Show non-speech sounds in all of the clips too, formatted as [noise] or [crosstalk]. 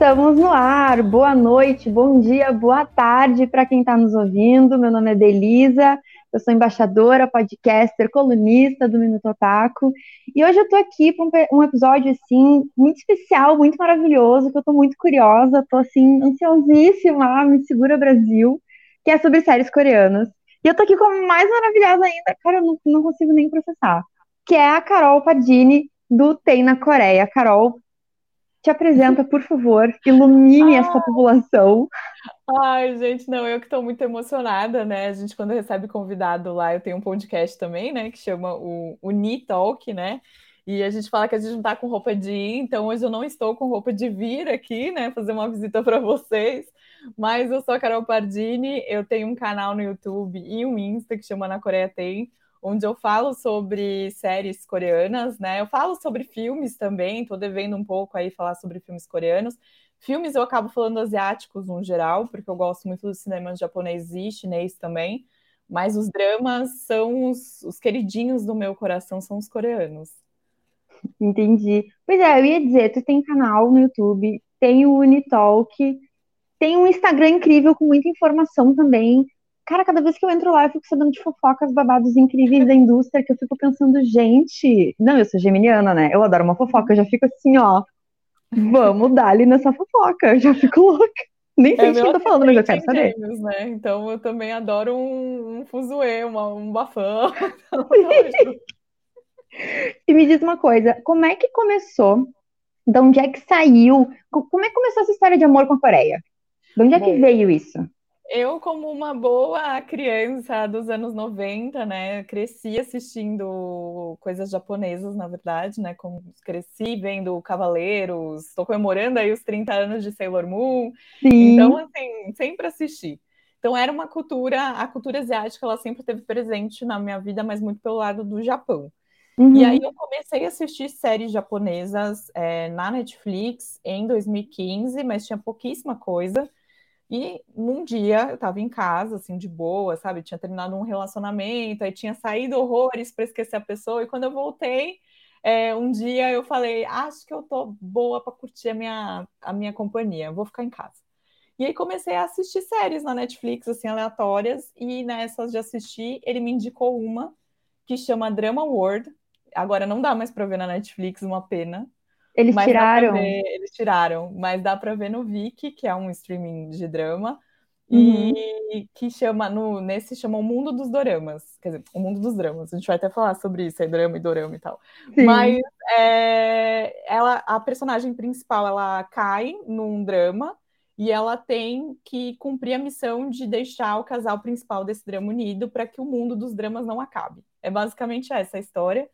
Estamos no ar. Boa noite, bom dia, boa tarde para quem está nos ouvindo. Meu nome é Delisa, eu sou embaixadora, podcaster, colunista do Minuto Otaku. E hoje eu estou aqui para um, episódio assim muito especial, muito maravilhoso, que eu estou muito curiosa, estou assim ansiosíssima, me segura Brasil, que é sobre séries coreanas. E eu estou aqui com a mais maravilhosa ainda, cara, eu não, não consigo nem processar, que é a Carol Padini do Tem na Coreia. Carol, te apresenta, por favor, ilumine ah. essa população. Ai, gente, não, eu que estou muito emocionada, né? A gente, quando recebe convidado lá, eu tenho um podcast também, né, que chama o, o Talk, né? E a gente fala que a gente não está com roupa de ir, então hoje eu não estou com roupa de vir aqui, né, fazer uma visita para vocês. Mas eu sou a Carol Pardini, eu tenho um canal no YouTube e um Insta que chama Na Coreia Tem, onde eu falo sobre séries coreanas, né? Eu falo sobre filmes também, tô devendo um pouco aí falar sobre filmes coreanos. Filmes eu acabo falando asiáticos no geral, porque eu gosto muito do cinema japonês e chinês também, mas os dramas são os, os queridinhos do meu coração, são os coreanos. Entendi. Pois é, eu ia dizer, tu tem canal no YouTube, tem o Unitalk, tem um Instagram incrível com muita informação também. Cara, cada vez que eu entro lá, eu fico sabendo de fofocas, babados incríveis da indústria, que eu fico pensando, gente. Não, eu sou geminiana, né? Eu adoro uma fofoca, eu já fico assim, ó. Vamos dar ali nessa fofoca, eu já fico louca. Nem sei é, o que eu tô falando, mas eu quero saber. Games, né? Então eu também adoro um, um fuzuê, uma, um bafão. [laughs] e me diz uma coisa, como é que começou? De onde é que saiu? Como é que começou essa história de amor com a Coreia? De onde é que Bom, veio isso? Eu, como uma boa criança dos anos 90, né, cresci assistindo coisas japonesas, na verdade, né, como cresci vendo Cavaleiros, estou comemorando aí os 30 anos de Sailor Moon, Sim. então, assim, sempre assisti. Então, era uma cultura, a cultura asiática, ela sempre teve presente na minha vida, mas muito pelo lado do Japão. Uhum. E aí eu comecei a assistir séries japonesas é, na Netflix em 2015, mas tinha pouquíssima coisa. E num dia eu tava em casa, assim, de boa, sabe? Tinha terminado um relacionamento, aí tinha saído horrores para esquecer a pessoa, e quando eu voltei, é, um dia eu falei, acho que eu tô boa para curtir a minha, a minha companhia, vou ficar em casa. E aí comecei a assistir séries na Netflix, assim, aleatórias, e nessas de assistir, ele me indicou uma que chama Drama World. Agora não dá mais para ver na Netflix, uma pena. Eles mas tiraram. Ver, eles tiraram, mas dá para ver no Viki, que é um streaming de drama, uhum. e que chama, no, nesse chama O Mundo dos Doramas. Quer dizer, O Mundo dos Dramas. A gente vai até falar sobre isso, é drama e dorama e tal. Sim. Mas é, ela, a personagem principal, ela cai num drama e ela tem que cumprir a missão de deixar o casal principal desse drama unido para que o mundo dos dramas não acabe. É basicamente essa a história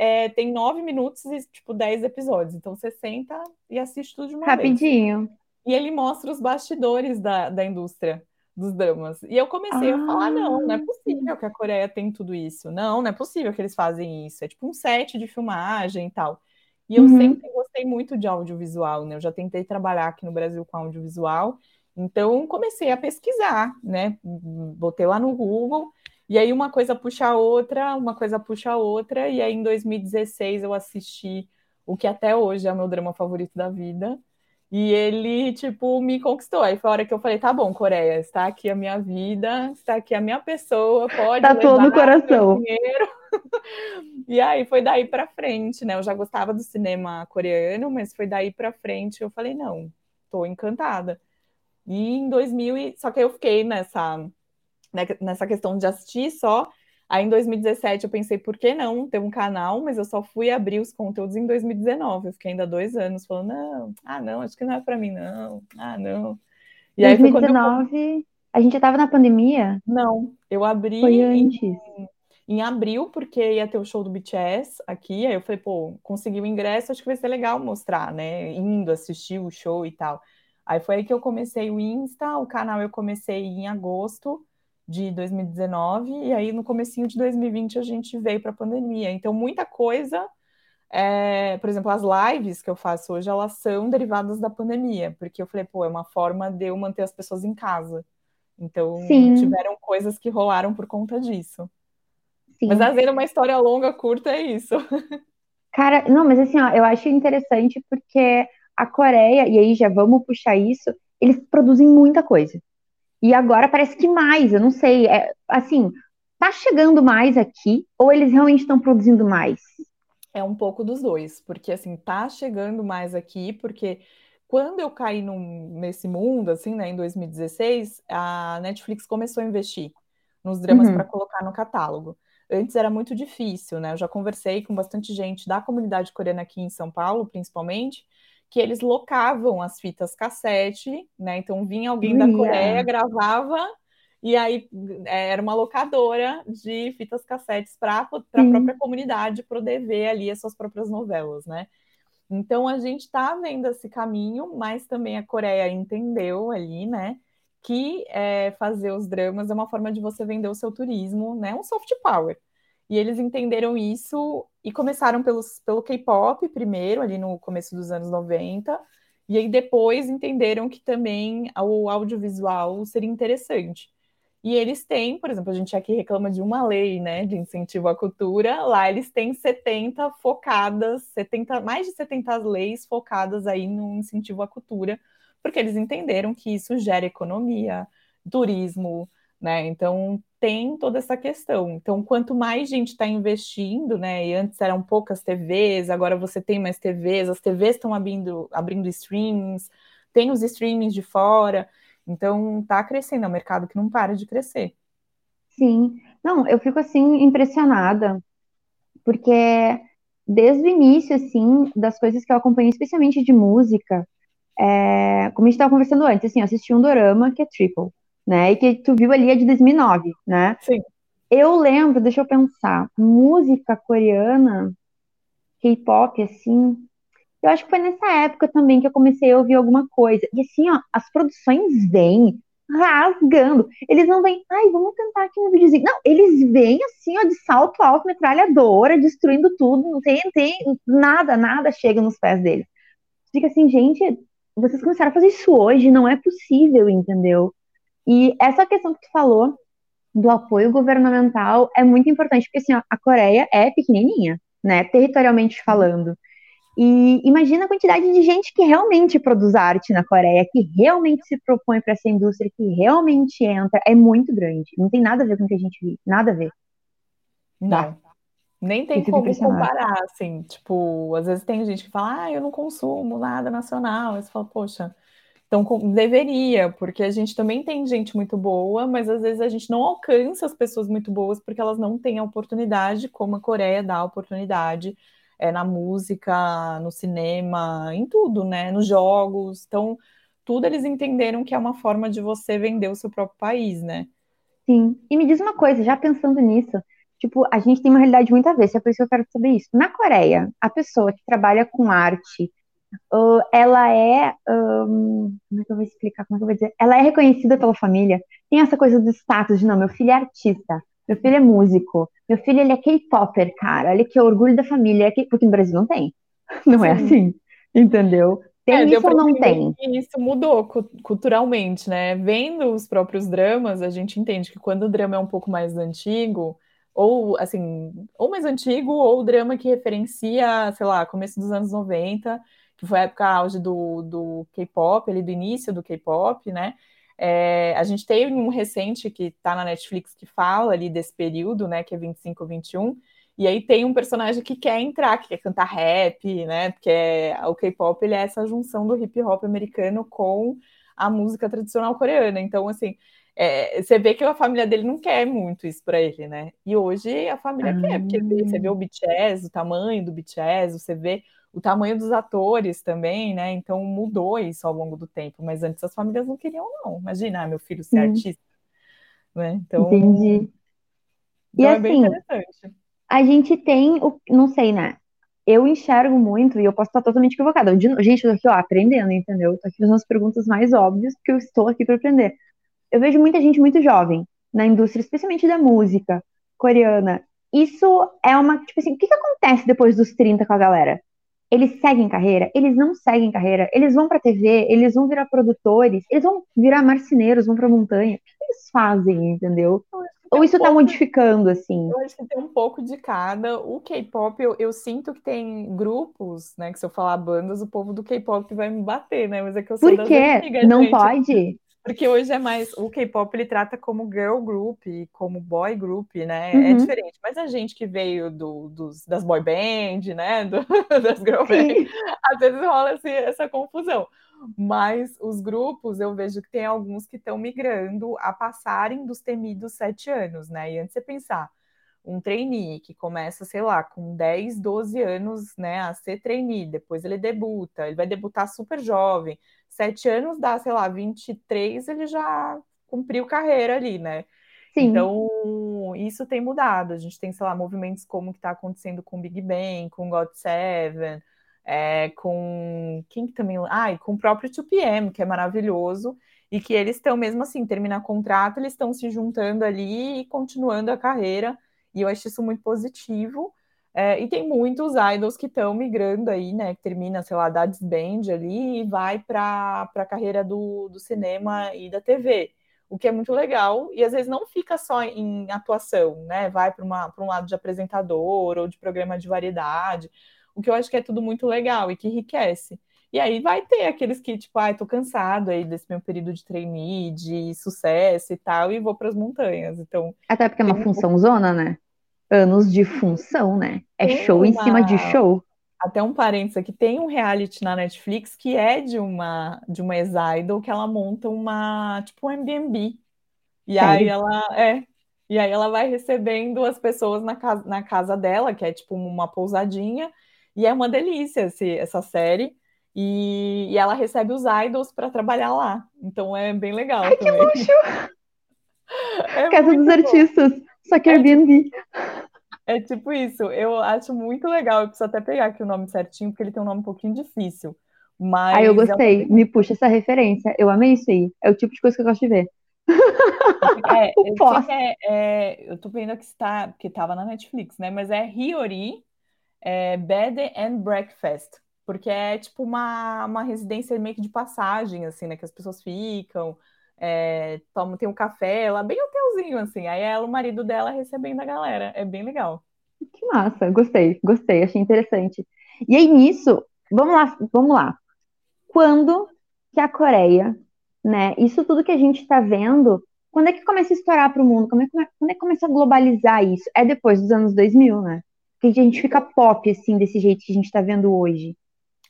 é, tem nove minutos e, tipo, dez episódios. Então você senta e assiste tudo de uma Rapidinho. vez. E ele mostra os bastidores da, da indústria dos dramas. E eu comecei ah. a falar: não, não é possível que a Coreia tem tudo isso. Não, não é possível que eles fazem isso. É tipo um set de filmagem e tal. E eu uhum. sempre gostei muito de audiovisual, né? Eu já tentei trabalhar aqui no Brasil com audiovisual. Então comecei a pesquisar, né? Botei lá no Google e aí uma coisa puxa a outra, uma coisa puxa a outra, e aí em 2016 eu assisti o que até hoje é o meu drama favorito da vida. E ele, tipo, me conquistou. Aí foi a hora que eu falei, tá bom, Coreia, está aqui a minha vida, está aqui a minha pessoa, pode Tá todo o coração. Dinheiro. [laughs] e aí foi daí para frente, né? Eu já gostava do cinema coreano, mas foi daí para frente eu falei, não, tô encantada. E em 2000, só que eu fiquei nessa né, nessa questão de assistir só. Aí em 2017 eu pensei, por que não ter um canal? Mas eu só fui abrir os conteúdos em 2019. Eu fiquei ainda dois anos falando, não, ah, não, acho que não é para mim, não, ah, não. E 2019, eu... a gente já tava na pandemia? Não, eu abri Foi antes. Em, em abril, porque ia ter o show do BTS aqui. Aí eu falei, pô, consegui o ingresso, acho que vai ser legal mostrar, né? Indo assistir o show e tal. Aí foi aí que eu comecei o Insta, o canal eu comecei em agosto de 2019 e aí no comecinho de 2020 a gente veio para a pandemia. Então muita coisa, é, por exemplo, as lives que eu faço hoje elas são derivadas da pandemia, porque eu falei, pô, é uma forma de eu manter as pessoas em casa. Então Sim. tiveram coisas que rolaram por conta disso. Sim. Mas às vezes uma história longa, curta é isso. [laughs] Cara, não, mas assim, ó, eu acho interessante porque a Coreia, e aí já vamos puxar isso, eles produzem muita coisa. E agora parece que mais, eu não sei. É, assim, tá chegando mais aqui ou eles realmente estão produzindo mais? É um pouco dos dois, porque assim, tá chegando mais aqui, porque quando eu caí num, nesse mundo, assim, né, em 2016, a Netflix começou a investir nos dramas uhum. para colocar no catálogo. Antes era muito difícil, né? Eu já conversei com bastante gente da comunidade coreana aqui em São Paulo, principalmente, que eles locavam as fitas cassete, né? Então vinha alguém da Coreia, gravava, e aí é, era uma locadora de fitas cassetes para a própria comunidade poder ver ali as suas próprias novelas, né? Então a gente está vendo esse caminho, mas também a Coreia entendeu ali, né? Que é, fazer os dramas é uma forma de você vender o seu turismo, né? Um soft power. E eles entenderam isso e começaram pelos, pelo K-pop primeiro, ali no começo dos anos 90, e aí depois entenderam que também o audiovisual seria interessante. E eles têm, por exemplo, a gente aqui reclama de uma lei, né, de incentivo à cultura, lá eles têm 70 focadas, 70, mais de 70 leis focadas aí no incentivo à cultura, porque eles entenderam que isso gera economia, turismo, né? Então tem toda essa questão. Então, quanto mais gente está investindo, né? E antes eram poucas TVs, agora você tem mais TVs, as TVs estão abrindo, abrindo streamings, tem os streamings de fora. Então está crescendo, é um mercado que não para de crescer. Sim, não, eu fico assim impressionada, porque desde o início, assim, das coisas que eu acompanhei, especialmente de música, é, como a gente estava conversando antes, assim, eu assisti um dorama que é Triple né? E que tu viu ali é de 2009, né? Sim. Eu lembro, deixa eu pensar, música coreana, K-pop, assim, eu acho que foi nessa época também que eu comecei a ouvir alguma coisa. E assim, ó, as produções vêm rasgando. Eles não vêm, ai, vamos tentar aqui no videozinho. Não, eles vêm assim, ó, de salto alto, metralhadora, destruindo tudo. Não tem, tem nada, nada chega nos pés deles. Fica assim, gente, vocês começaram a fazer isso hoje, não é possível, entendeu? E essa questão que tu falou do apoio governamental é muito importante, porque assim, a Coreia é pequenininha, né, territorialmente falando. E imagina a quantidade de gente que realmente produz arte na Coreia, que realmente se propõe para essa indústria, que realmente entra, é muito grande. Não tem nada a ver com o que a gente vive, nada a ver. Não. Nem tem como comparar, assim, tipo, às vezes tem gente que fala, ah, eu não consumo nada nacional. Aí você fala, poxa, então, deveria, porque a gente também tem gente muito boa, mas às vezes a gente não alcança as pessoas muito boas porque elas não têm a oportunidade, como a Coreia dá a oportunidade é, na música, no cinema, em tudo, né? Nos jogos. Então, tudo eles entenderam que é uma forma de você vender o seu próprio país, né? Sim. E me diz uma coisa, já pensando nisso, tipo, a gente tem uma realidade muito a ver, é por isso que eu quero saber isso. Na Coreia, a pessoa que trabalha com arte, uh, ela é. Um, como é que eu vou explicar? Como é que eu vou dizer? Ela é reconhecida pela família. Tem essa coisa do status de não, meu filho é artista, meu filho é músico, meu filho ele é K-popper, cara. Olha que orgulho da família. É porque no Brasil não tem. [laughs] Não é Sim. é assim. Entendeu? Tem é, isso ou não tem? Isso mudou culturalmente, né? Vendo os próprios dramas, a gente entende que quando o drama é um pouco mais antigo, ou assim, ou mais antigo, ou o drama que referencia, sei lá, começo dos anos 90, que foi a época auge do, do K-pop, ali do início do K-pop, né? É, a gente tem um recente que tá na Netflix que fala ali desse período, né? Que é 25, 21. E aí tem um personagem que quer entrar, que quer cantar rap, né? Porque é, o K-pop ele é essa junção do hip hop americano com a música tradicional coreana. Então, assim, é, você vê que a família dele não quer muito isso para ele, né? E hoje a família ah. quer, porque você vê o BTS, o tamanho do BTS, você vê o tamanho dos atores também, né? Então mudou isso ao longo do tempo, mas antes as famílias não queriam, não. Imagina, ah, meu filho ser Sim. artista. Né? Então, Entendi. Então e é assim, bem interessante. A gente tem o. Não sei, né? Eu enxergo muito, e eu posso estar totalmente equivocada. Eu, gente, eu tô aqui, ó, aprendendo, entendeu? tô aqui fazendo as perguntas mais óbvias, porque eu estou aqui para aprender. Eu vejo muita gente muito jovem na indústria, especialmente da música coreana. Isso é uma. Tipo assim, o que, que acontece depois dos 30 com a galera? Eles seguem carreira, eles não seguem carreira, eles vão para TV, eles vão virar produtores, eles vão virar marceneiros, vão para montanha. O que eles fazem, entendeu? Ou isso um tá pouco, modificando, assim? Eu acho que tem um pouco de cada. O K-pop, eu, eu, sinto que tem grupos, né? Que se eu falar bandas, o povo do K-pop vai me bater, né? Mas é que eu sou Por quê? Antigas, Não gente. pode? Porque hoje é mais. O K-pop ele trata como girl group, como boy group, né? É uhum. É diferente. Mas a gente que veio do, dos, das boy band, né? Do, [laughs] das girl band, às vezes rola assim, essa confusão. Mas os grupos, eu vejo que tem alguns que estão migrando a passarem dos temidos sete anos, né? E antes você pensar, um trainee que começa, sei lá, com 10, 12 anos, né, a ser trainee, depois ele debuta, ele vai debutar super jovem, sete anos dá, sei lá, 23, ele já cumpriu carreira ali, né? Sim. Então, isso tem mudado. A gente tem, sei lá, movimentos como que está acontecendo com o Big Bang, com God Seven, é, com quem que também. Ah, e com o próprio 2PM, que é maravilhoso, e que eles estão, mesmo assim, terminar contrato, eles estão se juntando ali e continuando a carreira, e eu acho isso muito positivo. É, e tem muitos idols que estão migrando aí, né? Que termina, sei lá, da Band ali e vai para a carreira do, do cinema e da TV, o que é muito legal. E às vezes não fica só em atuação, né? Vai para um lado de apresentador ou de programa de variedade, o que eu acho que é tudo muito legal e que enriquece. E aí vai ter aqueles que, tipo, ai, ah, tô cansado aí desse meu período de trainee, de sucesso e tal, e vou para as montanhas. Então. Até porque é uma função zona, né? anos de função, né? É tem show uma... em cima de show. Até um parênteses aqui, tem um reality na Netflix que é de uma de uma ex-idol que ela monta uma, tipo um Airbnb. E Sério? aí ela é, e aí ela vai recebendo as pessoas na casa, na casa dela, que é tipo uma pousadinha, e é uma delícia esse, essa série. E, e ela recebe os idols para trabalhar lá. Então é bem legal. Ai, também. que luxo! [laughs] É casa dos bom. artistas. Só que Airbnb. É tipo isso, eu acho muito legal. Eu preciso até pegar aqui o nome certinho, porque ele tem um nome um pouquinho difícil. Mas. Ah, eu gostei. É um... Me puxa essa referência. Eu amei isso aí. É o tipo de coisa que eu gosto de ver. É, [laughs] eu, é, é, eu tô vendo que está, que estava na Netflix, né? Mas é Hiyori é, Bed and Breakfast. Porque é tipo uma, uma residência meio que de passagem, assim, né? Que as pessoas ficam é, toma, tem um café lá, bem hotelzinho, assim. Aí ela, o marido dela recebendo a galera. É bem legal. Que massa, gostei, gostei, achei interessante. E aí, nisso, vamos lá, vamos lá. Quando que a Coreia, né? Isso tudo que a gente está vendo, quando é que começa a estourar para o mundo? Como é, quando é que começa a globalizar isso? É depois dos anos 2000, né? Que a gente fica pop, assim, desse jeito que a gente está vendo hoje.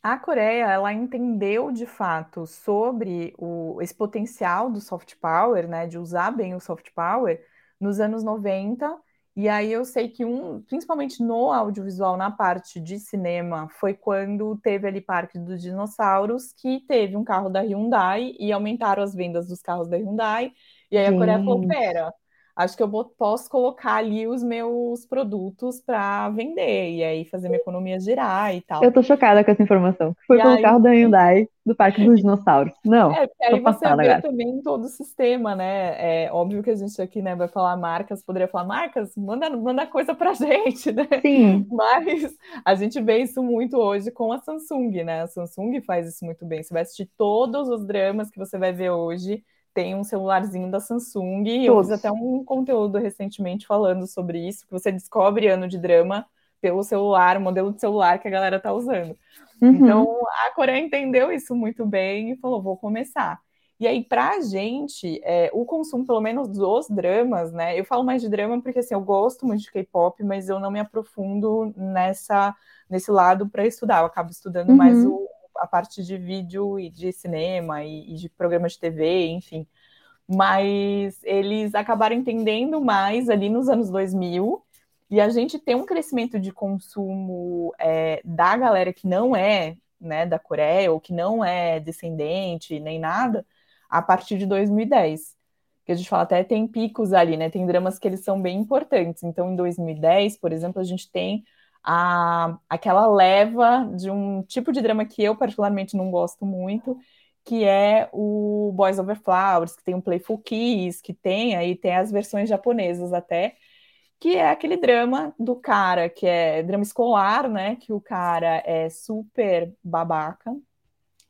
A Coreia, ela entendeu de fato sobre o, esse potencial do soft power, né, de usar bem o soft power nos anos 90. E aí eu sei que um, principalmente no audiovisual, na parte de cinema, foi quando teve ali Parque dos Dinossauros, que teve um carro da Hyundai e aumentaram as vendas dos carros da Hyundai. E aí a Coreia falou: pera, acho que eu posso colocar ali os meus produtos para vender e aí fazer minha economia girar e tal. Eu tô chocada com essa informação. Foi e pelo aí... carro da Hyundai do Parque dos Dinossauros. Não. É, porque aí você vê agora. também todo o sistema, né? É óbvio que a gente aqui né, vai falar marcas, poderia falar marcas, manda, manda coisa pra [laughs] gente, né? Sim. Mas a gente vê isso muito hoje com a Samsung, né? A Samsung faz isso muito bem. Você vai assistir todos os dramas que você vai ver hoje tem um celularzinho da Samsung. E eu fiz até um conteúdo recentemente falando sobre isso, que você descobre ano de drama pelo celular, o modelo de celular que a galera tá usando. Uhum. Então, a Coreia entendeu isso muito bem e falou, vou começar. E aí, pra gente, é, o consumo, pelo menos dos dramas, né? Eu falo mais de drama porque, assim, eu gosto muito de K-pop, mas eu não me aprofundo nessa, nesse lado para estudar. Eu acabo estudando uhum. mais o, a parte de vídeo e de cinema e, e de programas de TV, enfim. Mas eles acabaram entendendo mais ali nos anos 2000 e a gente tem um crescimento de consumo é, da galera que não é né, da Coreia ou que não é descendente nem nada a partir de 2010. Que a gente fala até tem picos ali, né? Tem dramas que eles são bem importantes. Então, em 2010, por exemplo, a gente tem a, aquela leva de um tipo de drama que eu particularmente não gosto muito, que é o Boys Over Flowers, que tem o Playful Kiss, que tem aí tem as versões japonesas até, que é aquele drama do cara que é drama escolar, né? Que o cara é super babaca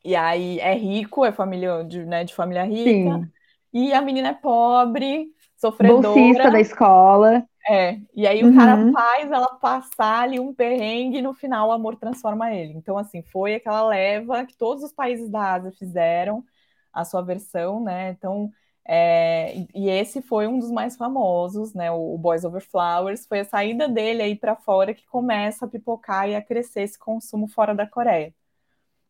e aí é rico, é família de, né, de família rica. Sim. E a menina é pobre, sofredora. Bolsista da escola. É, e aí uhum. o cara faz ela passar ali um perrengue e no final o amor transforma ele. Então, assim, foi aquela leva que todos os países da Ásia fizeram a sua versão, né? Então, é, e esse foi um dos mais famosos, né? O, Boys Over Flowers foi a saída dele aí para fora que começa a pipocar e a crescer esse consumo fora da Coreia.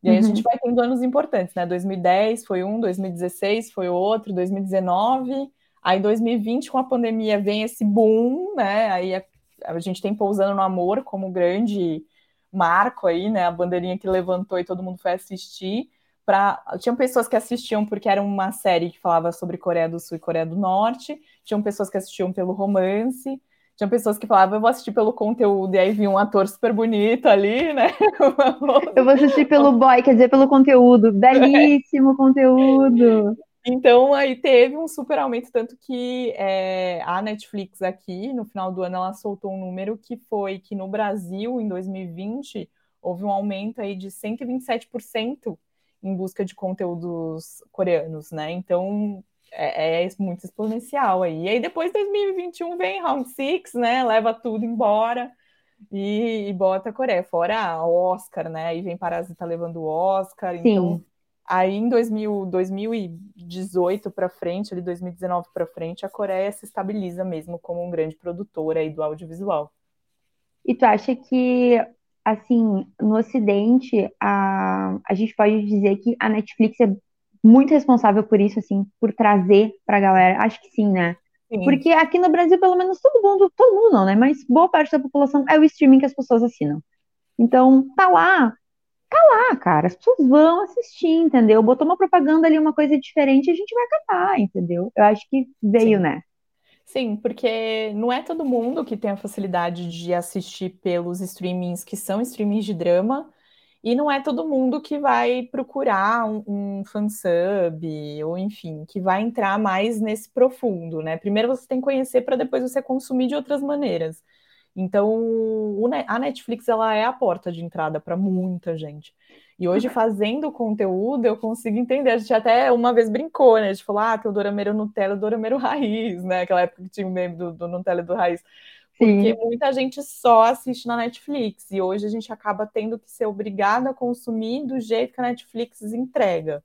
E aí uhum. a gente vai tendo anos importantes, né? 2010 foi um, 2016 foi outro, 2019 Aí 2020, com a pandemia, vem esse boom, né? Aí a, a gente tem Pousando no Amor como grande marco aí, né? A bandeirinha que levantou e todo mundo foi assistir. Pra... Tinham pessoas que assistiam porque era uma série que falava sobre Coreia do Sul e Coreia do Norte, tinham pessoas que assistiam pelo romance, tinha pessoas que falavam, eu vou assistir pelo conteúdo, e aí vinha um ator super bonito ali, né? [laughs] eu vou assistir pelo boy, quer dizer, pelo conteúdo. Belíssimo é. conteúdo. Então, aí teve um super aumento, tanto que é, a Netflix aqui, no final do ano, ela soltou um número que foi que no Brasil, em 2020, houve um aumento aí de 127% em busca de conteúdos coreanos, né? Então, é, é, muito exponencial aí. E aí, depois, 2021, vem Round Six, né? Leva tudo embora e, e bota a Coreia. Fora o Oscar, né? Aí vem Parasita levando o Oscar. Sim. Então, Aí em 2000, 2018 para frente, ali 2019 para frente, a Coreia se estabiliza mesmo como um grande produtor aí do audiovisual. E tu acha que, assim, no Ocidente, a, a gente pode dizer que a Netflix é muito responsável por isso, assim, por trazer para a galera? Acho que sim, né? Sim. Porque aqui no Brasil, pelo menos, todo mundo, todo mundo não, né? Mas boa parte da população é o streaming que as pessoas assinam. Então, tá lá, lá, cara. As pessoas vão assistir, entendeu? Botou uma propaganda ali, uma coisa diferente, a gente vai catar, entendeu? Eu acho que veio, Sim. né? Sim, porque não é todo mundo que tem a facilidade de assistir pelos streamings que são streamings de drama, e não é todo mundo que vai procurar um, um fansub, ou enfim, que vai entrar mais nesse profundo, né? Primeiro você tem que conhecer para depois você consumir de outras maneiras. Então, a Netflix ela é a porta de entrada para muita gente. E hoje, uhum. fazendo conteúdo, eu consigo entender. A gente até uma vez brincou, né? A gente falou, ah, tem o Dorameiro Nutella o Dorameiro Raiz, né? Aquela época que tinha o meme do, do Nutella e do Raiz. Porque Sim. muita gente só assiste na Netflix. E hoje a gente acaba tendo que ser obrigada a consumir do jeito que a Netflix entrega.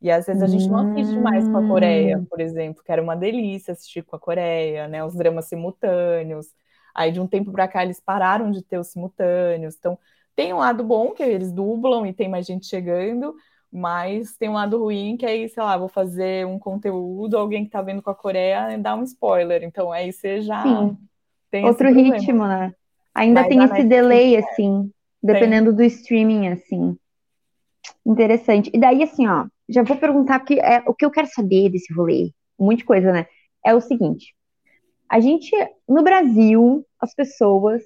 E às vezes a gente não assiste mais com a Coreia, hum. por exemplo, que era uma delícia assistir com a Coreia, né? Os dramas simultâneos. Aí de um tempo para cá eles pararam de ter os simultâneos. Então tem um lado bom que eles dublam e tem mais gente chegando, mas tem um lado ruim que aí, sei lá, vou fazer um conteúdo, alguém que tá vendo com a Coreia dá um spoiler. Então aí você já Sim. tem outro ritmo, né? Ainda mas tem esse delay é. assim, dependendo tem. do streaming assim. Interessante. E daí assim, ó, já vou perguntar que é o que eu quero saber desse rolê, muita coisa, né? É o seguinte, a gente, no Brasil, as pessoas,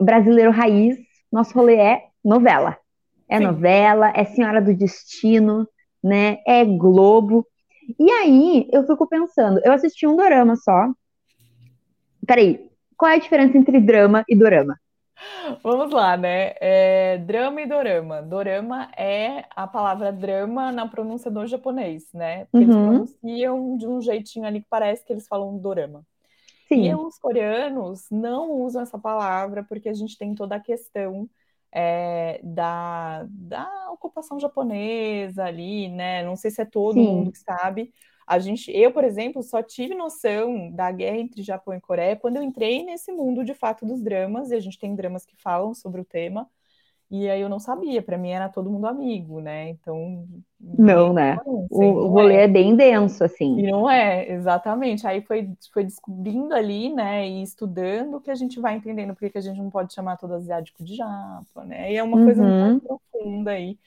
brasileiro raiz, nosso rolê é novela. É Sim. novela, é Senhora do Destino, né? É Globo. E aí, eu fico pensando, eu assisti um dorama só. Peraí, qual é a diferença entre drama e dorama? Vamos lá, né? É, drama e dorama. Dorama é a palavra drama na pronúncia do japonês, né? Porque uhum. eles pronunciam de um jeitinho ali que parece que eles falam dorama. Sim. E os coreanos não usam essa palavra porque a gente tem toda a questão é, da, da ocupação japonesa ali, né? Não sei se é todo Sim. mundo que sabe. A gente, eu, por exemplo, só tive noção da guerra entre Japão e Coreia quando eu entrei nesse mundo de fato dos dramas, e a gente tem dramas que falam sobre o tema. E aí eu não sabia, para mim era todo mundo amigo, né? Então. Não, né? o, o rolê é. é. bem denso, assim. E não é, exatamente. Aí foi, foi descobrindo ali, né? E estudando que a gente vai entendendo porque que a gente não pode chamar todo asiático de japa, né? E é uma uhum. coisa muito profunda aí,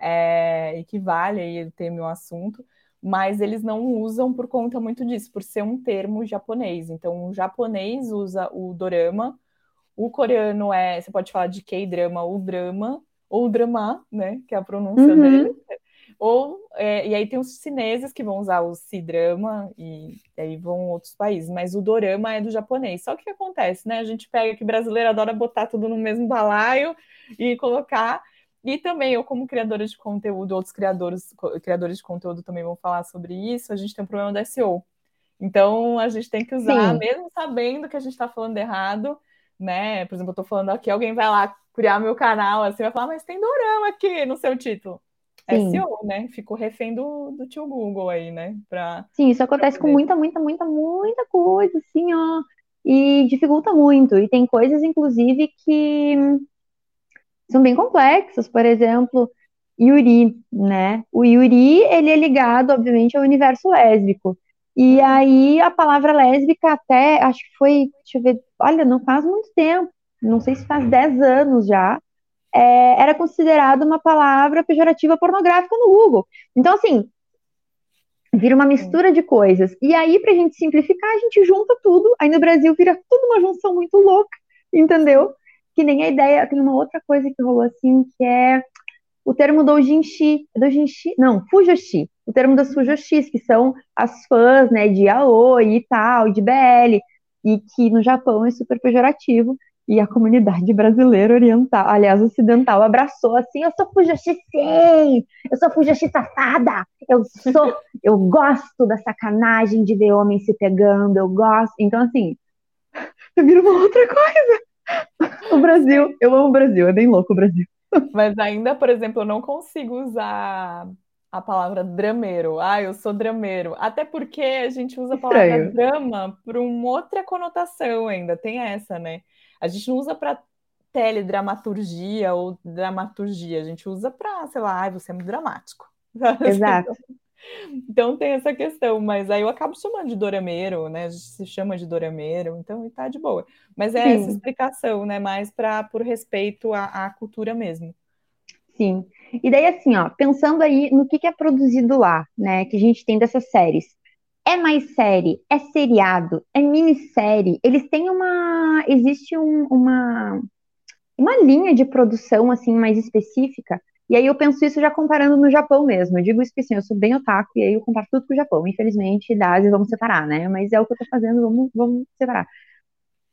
é, e que vale aí e o assunto. Mas eles não usam por conta muito disso, por ser um termo japonês. Então, o japonês usa o dorama o coreano é, você pode falar de K-drama ou drama, ou drama, né? Que é a pronúncia uhum. dele. Ou, é, e aí tem os chineses que vão usar o C-drama e aí vão outros países, mas o dorama é do japonês. Só que o que acontece, né? A gente pega que brasileiro adora botar tudo no mesmo balaio e colocar. E também eu, como criadora de conteúdo, outros criadores, criadores de conteúdo também vão falar sobre isso, a gente tem um problema da SEO. Então a gente tem que usar, Sim. mesmo sabendo que a gente está falando errado, né? Por exemplo, eu tô falando aqui, alguém vai lá criar meu canal, assim, vai falar, mas tem dorama aqui no seu título. Sim. SEO, né? Ficou refém do, do tio Google aí, né? Pra, Sim, isso acontece com muita, muita, muita, muita coisa, assim, ó. E dificulta muito. E tem coisas, inclusive, que são bem complexas. Por exemplo, Yuri, né? O Yuri, ele é ligado, obviamente, ao universo lésbico. E aí a palavra lésbica até, acho que foi, deixa eu ver, olha, não faz muito tempo, não sei se faz 10 anos já, é, era considerada uma palavra pejorativa pornográfica no Google. Então, assim, vira uma mistura de coisas. E aí, pra gente simplificar, a gente junta tudo, aí no Brasil vira tudo uma junção muito louca, entendeu? Que nem a ideia, tem uma outra coisa que rolou assim, que é o termo doujinshi, doujinshi, não, fujoshi, o termo das fujoshis, que são as fãs, né, de aoi e tal, de BL, e que no Japão é super pejorativo, e a comunidade brasileira oriental, aliás, ocidental, abraçou assim, eu sou fujoshi sim, eu sou fujoshi safada, eu sou, [laughs] eu gosto da sacanagem de ver homens se pegando, eu gosto, então assim, [laughs] vira uma outra coisa. [laughs] O Brasil, eu amo o Brasil, é bem louco o Brasil. Mas ainda, por exemplo, eu não consigo usar a palavra drameiro. Ah, eu sou drameiro. Até porque a gente usa a palavra Estranho. drama por uma outra conotação ainda. Tem essa, né? A gente não usa para teledramaturgia ou dramaturgia. A gente usa para, sei lá, ah, você é muito dramático. [laughs] Exato. Então tem essa questão, mas aí eu acabo chamando de dorameiro, né? A gente se chama de dorameiro, então tá de boa. Mas é Sim. essa explicação, né? Mais para por respeito à, à, cultura mesmo. Sim. E daí, assim, ó, pensando aí no que, que é produzido lá, né? Que a gente tem dessas séries. É mais série? É seriado? É minissérie? Eles têm uma. Existe um, uma, uma linha de produção, assim, mais específica e aí eu penso isso já comparando no Japão mesmo. Eu digo isso que assim, eu sou bem otaku e aí eu comparo tudo com o Japão. Infelizmente, da Ásia vamos separar, né? Mas é o que eu tô fazendo, vamos, vamos separar.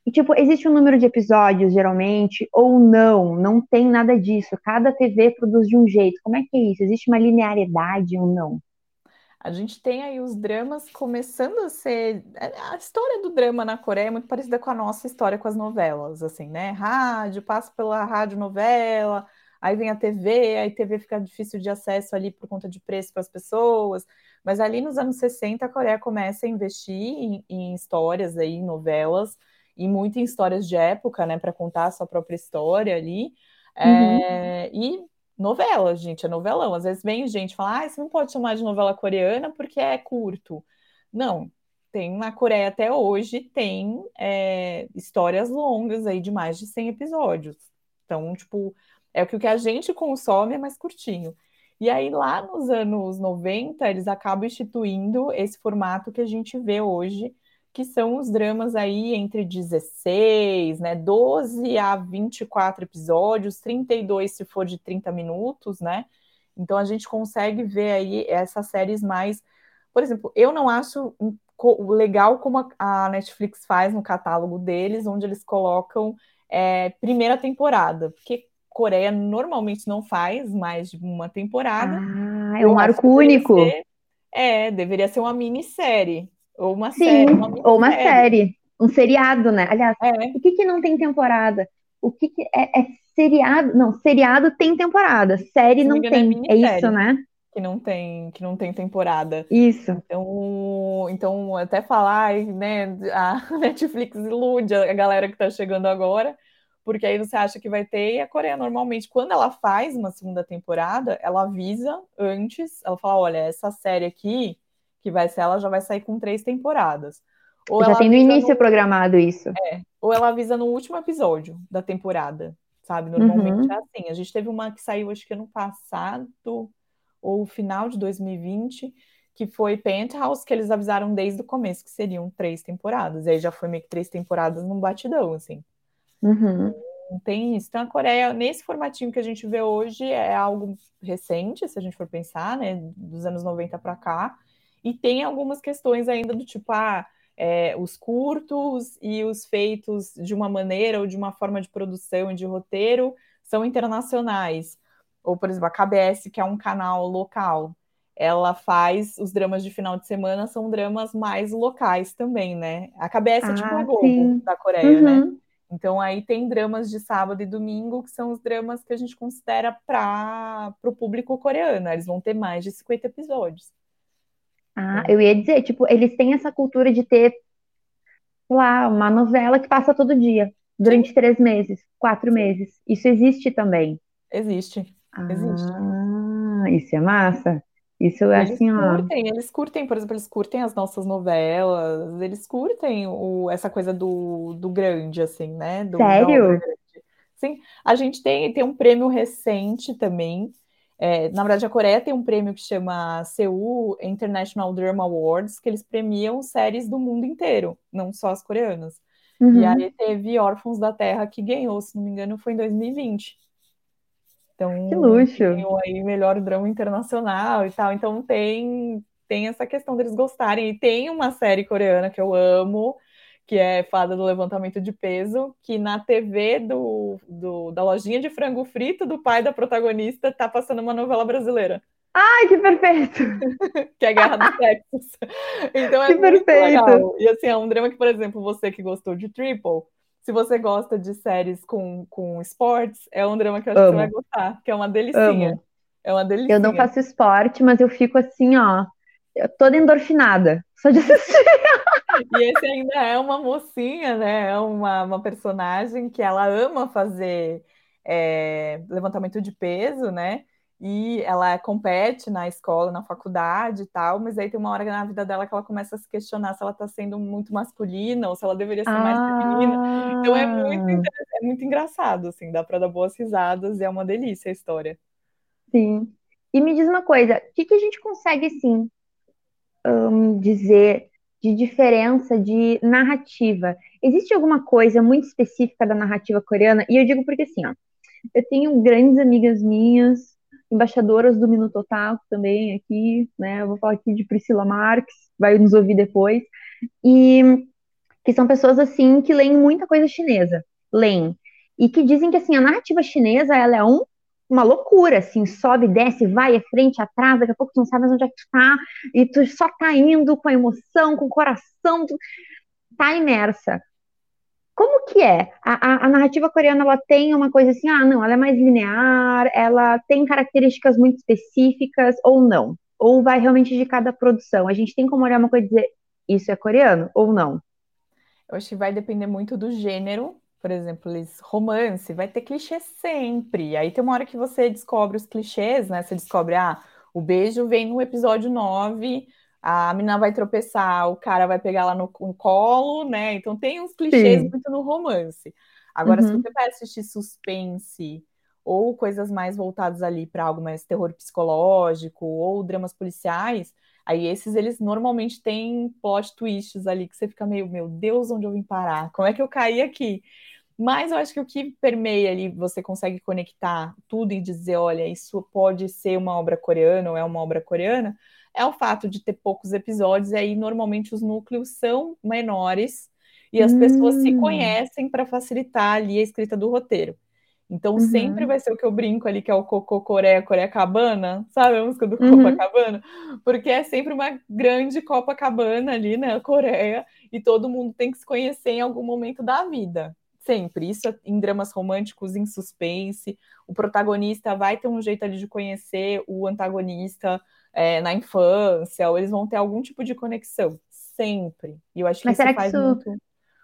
E, tipo, existe um número de episódios, geralmente, ou não, não tem nada disso. Cada TV produz de um jeito. Como é que é isso? Existe uma linearidade ou não? A gente tem aí os dramas começando a ser. A história do drama na Coreia é muito parecida com a nossa história com as novelas, assim, né? Rádio, passa pela rádio novela, aí vem a TV, aí TV fica difícil de acesso ali por conta de preço para as pessoas. Mas ali nos anos 60 a Coreia começa a investir em, em histórias aí, em novelas, e muito em histórias de época, né, para contar a sua própria história ali. Uhum. É, e novela, gente, é novelão. Às vezes vem gente falar, ah, você não pode chamar de novela coreana porque é curto. Não, tem na Coreia até hoje, tem é, histórias longas aí de mais de 100 episódios. Então, tipo, é o que a gente consome é mais curtinho. E aí, lá nos anos 90, eles acabam instituindo esse formato que a gente vê hoje, que são os dramas aí entre 16, né, 12 a 24 episódios, 32 se for de 30 minutos, né? Então a gente consegue ver aí essas séries mais, por exemplo, eu não acho legal como a Netflix faz no catálogo deles, onde eles colocam é, primeira temporada, porque Coreia normalmente não faz mais de uma temporada. Ah, é um arco único. Ser, é, deveria ser uma minissérie. Ou uma Sim, série. Uma ou uma série. Um seriado, né? Aliás, é. o que, que não tem temporada? O que, que é, é, seriado? Não, seriado tem temporada. Série não, não é tem. É, é, isso, né? Que não tem, que não tem temporada. Isso. Então, então até falar, né? A [laughs] Netflix ilude a galera que tá chegando agora porque aí você acha que vai ter, e a Coreia normalmente, quando ela faz uma segunda temporada, ela avisa antes, ela fala, olha, essa série aqui, que vai ser, ela já vai sair com três temporadas. Ou já tem no início no... programado isso. É, ou ela avisa no último episódio da temporada, sabe? Normalmente uhum. é assim. A gente teve uma que saiu, acho que ano passado, ou final de 2020, que foi Penthouse, que eles avisaram desde o começo que seriam três temporadas. E aí já foi meio que três temporadas num batidão, assim. Uhum. Tem isso. Então, a Coreia, nesse formatinho que a gente vê hoje, é algo recente, se a gente for pensar, né, dos anos 90 para cá, e tem algumas questões ainda do tipo, ah, é, os curtos e os feitos de uma maneira ou de uma forma de produção e de roteiro são internacionais. Ou, por exemplo, a KBS, que é um canal local, ela faz os dramas de final de semana, são dramas mais locais também, né? A KBS é tipo a Ah, Globo sim. da Coreia, né? Uhum. Então aí tem dramas de sábado e domingo, que são os dramas que a gente considera para o público coreano. Eles vão ter mais de 50 episódios. Ah, eu ia dizer, tipo, eles têm essa cultura de ter, sei lá, uma novela que passa todo dia, durante três meses, quatro meses. Isso existe também. Existe, existe. Ah, isso é massa. Isso é Eles assim, ó. curtem, eles curtem, por exemplo, eles curtem as nossas novelas, eles curtem o, essa coisa do, do grande, assim, né? Do, Sério? Sim, a gente tem, tem um prêmio recente também. É, na verdade, a Coreia tem um prêmio que chama Seoul International Drama Awards, que eles premiam séries do mundo inteiro, não só as coreanas. E Uhum. aí teve Órfãos da Terra que ganhou, se não me engano, foi em 2020. Que Então, luxo. ganhou aí melhor drama internacional e tal. Então tem, tem essa questão deles gostarem. E tem uma série coreana que eu amo, que é Fada do Levantamento de Peso, que na TV do, do- da lojinha de frango frito do pai da protagonista tá passando uma novela brasileira, Ai, que perfeito! [laughs] que é Guerra dos Sexos. Então é Que muito perfeito! legal. E assim, é um drama que, por exemplo, você que gostou de Triple, se você gosta de séries com, com esportes, é um drama que eu acho que você vai Amo, gostar, que é uma delicinha. amo. É uma Eu não faço esporte, mas eu fico assim, ó, toda endorfinada, só de assistir. [laughs] E esse ainda é uma mocinha, né? É uma, uma personagem que ela ama fazer é, levantamento de peso, né? E ela compete na escola, na faculdade e tal, mas aí tem uma hora na vida dela que ela começa a se questionar se ela tá sendo muito masculina ou se ela deveria ser mais feminina. Então é muito, Ah, é muito engraçado, assim, dá pra dar boas risadas e é uma delícia a história. sim. E me diz uma coisa, o que que a gente consegue, assim, hum, dizer de diferença de narrativa? Existe alguma coisa muito específica da narrativa coreana? E eu digo porque, assim, ó, eu tenho grandes amigas minhas, embaixadoras do Minuto Otaku também aqui, né? Eu vou falar aqui de Priscila Marques, vai nos ouvir depois. E que são pessoas assim que leem muita coisa chinesa, leem, e que dizem que assim a narrativa chinesa ela é um, uma loucura, assim, sobe, desce, vai, é frente, atrás, daqui a pouco tu não sabe mais onde é que tu tá, e tu só tá indo com a emoção, com o coração, tu tá imersa. Como que é? A, a, a narrativa coreana ela tem uma coisa assim, ah, não, ela é mais linear, ela tem características muito específicas ou não? Ou vai realmente de cada produção? A gente tem como olhar uma coisa e dizer, isso é coreano ou não? Eu acho que vai depender muito do gênero. Por exemplo, romance, vai ter clichê sempre. Aí tem uma hora que você descobre os clichês, né? Você descobre, ah, o beijo vem no episódio 9, a menina vai tropeçar, o cara vai pegar lá no, no colo, né? Então tem uns clichês Sim. muito no romance. Agora, se Uhum. você vai assistir suspense ou coisas mais voltadas ali para algo mais terror psicológico ou dramas policiais, Aí esses, eles normalmente têm plot twists ali, que você fica meio, meu Deus, onde eu vim parar? Como é que eu caí aqui? Mas eu acho que o que permeia ali, você consegue conectar tudo e dizer, olha, isso pode ser uma obra coreana ou é uma obra coreana, é o fato de ter poucos episódios, e aí normalmente os núcleos são menores e as pessoas se Hum, conhecem para facilitar ali a escrita do roteiro. Então sempre uhum, vai ser o que eu brinco ali, que é o Cocô Coreia, Coreia Cabana, sabe a música do uhum, Copacabana? Porque é sempre uma grande Copacabana ali, né, a Coreia, e todo mundo tem que se conhecer em algum momento da vida. Sempre. Isso é em dramas românticos, em suspense. O protagonista vai ter um jeito ali de conhecer o antagonista é, na infância, ou eles vão ter algum tipo de conexão. Sempre. E eu acho que Mas isso será que faz isso, muito.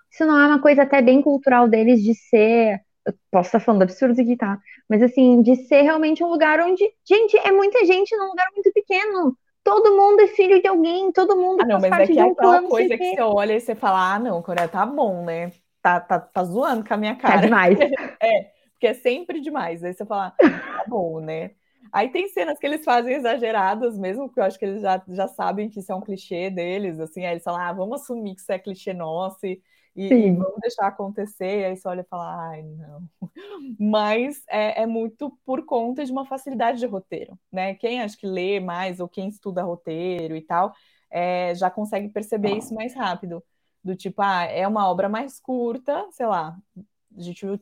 isso não é uma coisa até bem cultural deles de ser. Eu posso estar falando absurdo aqui, tá? Mas assim, de ser realmente um lugar onde, gente, é muita gente num lugar muito pequeno. Todo mundo é filho de alguém, todo mundo Ah, não, mas é parte que é um aquela coisa que você olha e você fala, ah, não, Coreia tá bom, né? Tá, tá, tá zoando com a minha Tá cara. demais. [laughs] É, porque é sempre demais. Aí você fala, tá bom, né? Aí tem cenas que eles fazem exageradas mesmo, porque eu acho que eles já, já sabem que isso é um clichê deles, assim, aí eles falam, ah, vamos assumir que isso é clichê nosso e, e, e vamos deixar acontecer, e aí você olha e fala, ai, não. [laughs] Mas é, é muito por conta de uma facilidade de roteiro, né? Quem acho que lê mais ou quem estuda roteiro e tal, é, já consegue perceber isso mais rápido. Do tipo, ah, é uma obra mais curta, sei lá, a gente viu,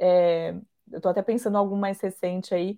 é, eu tô até pensando em algum mais recente aí,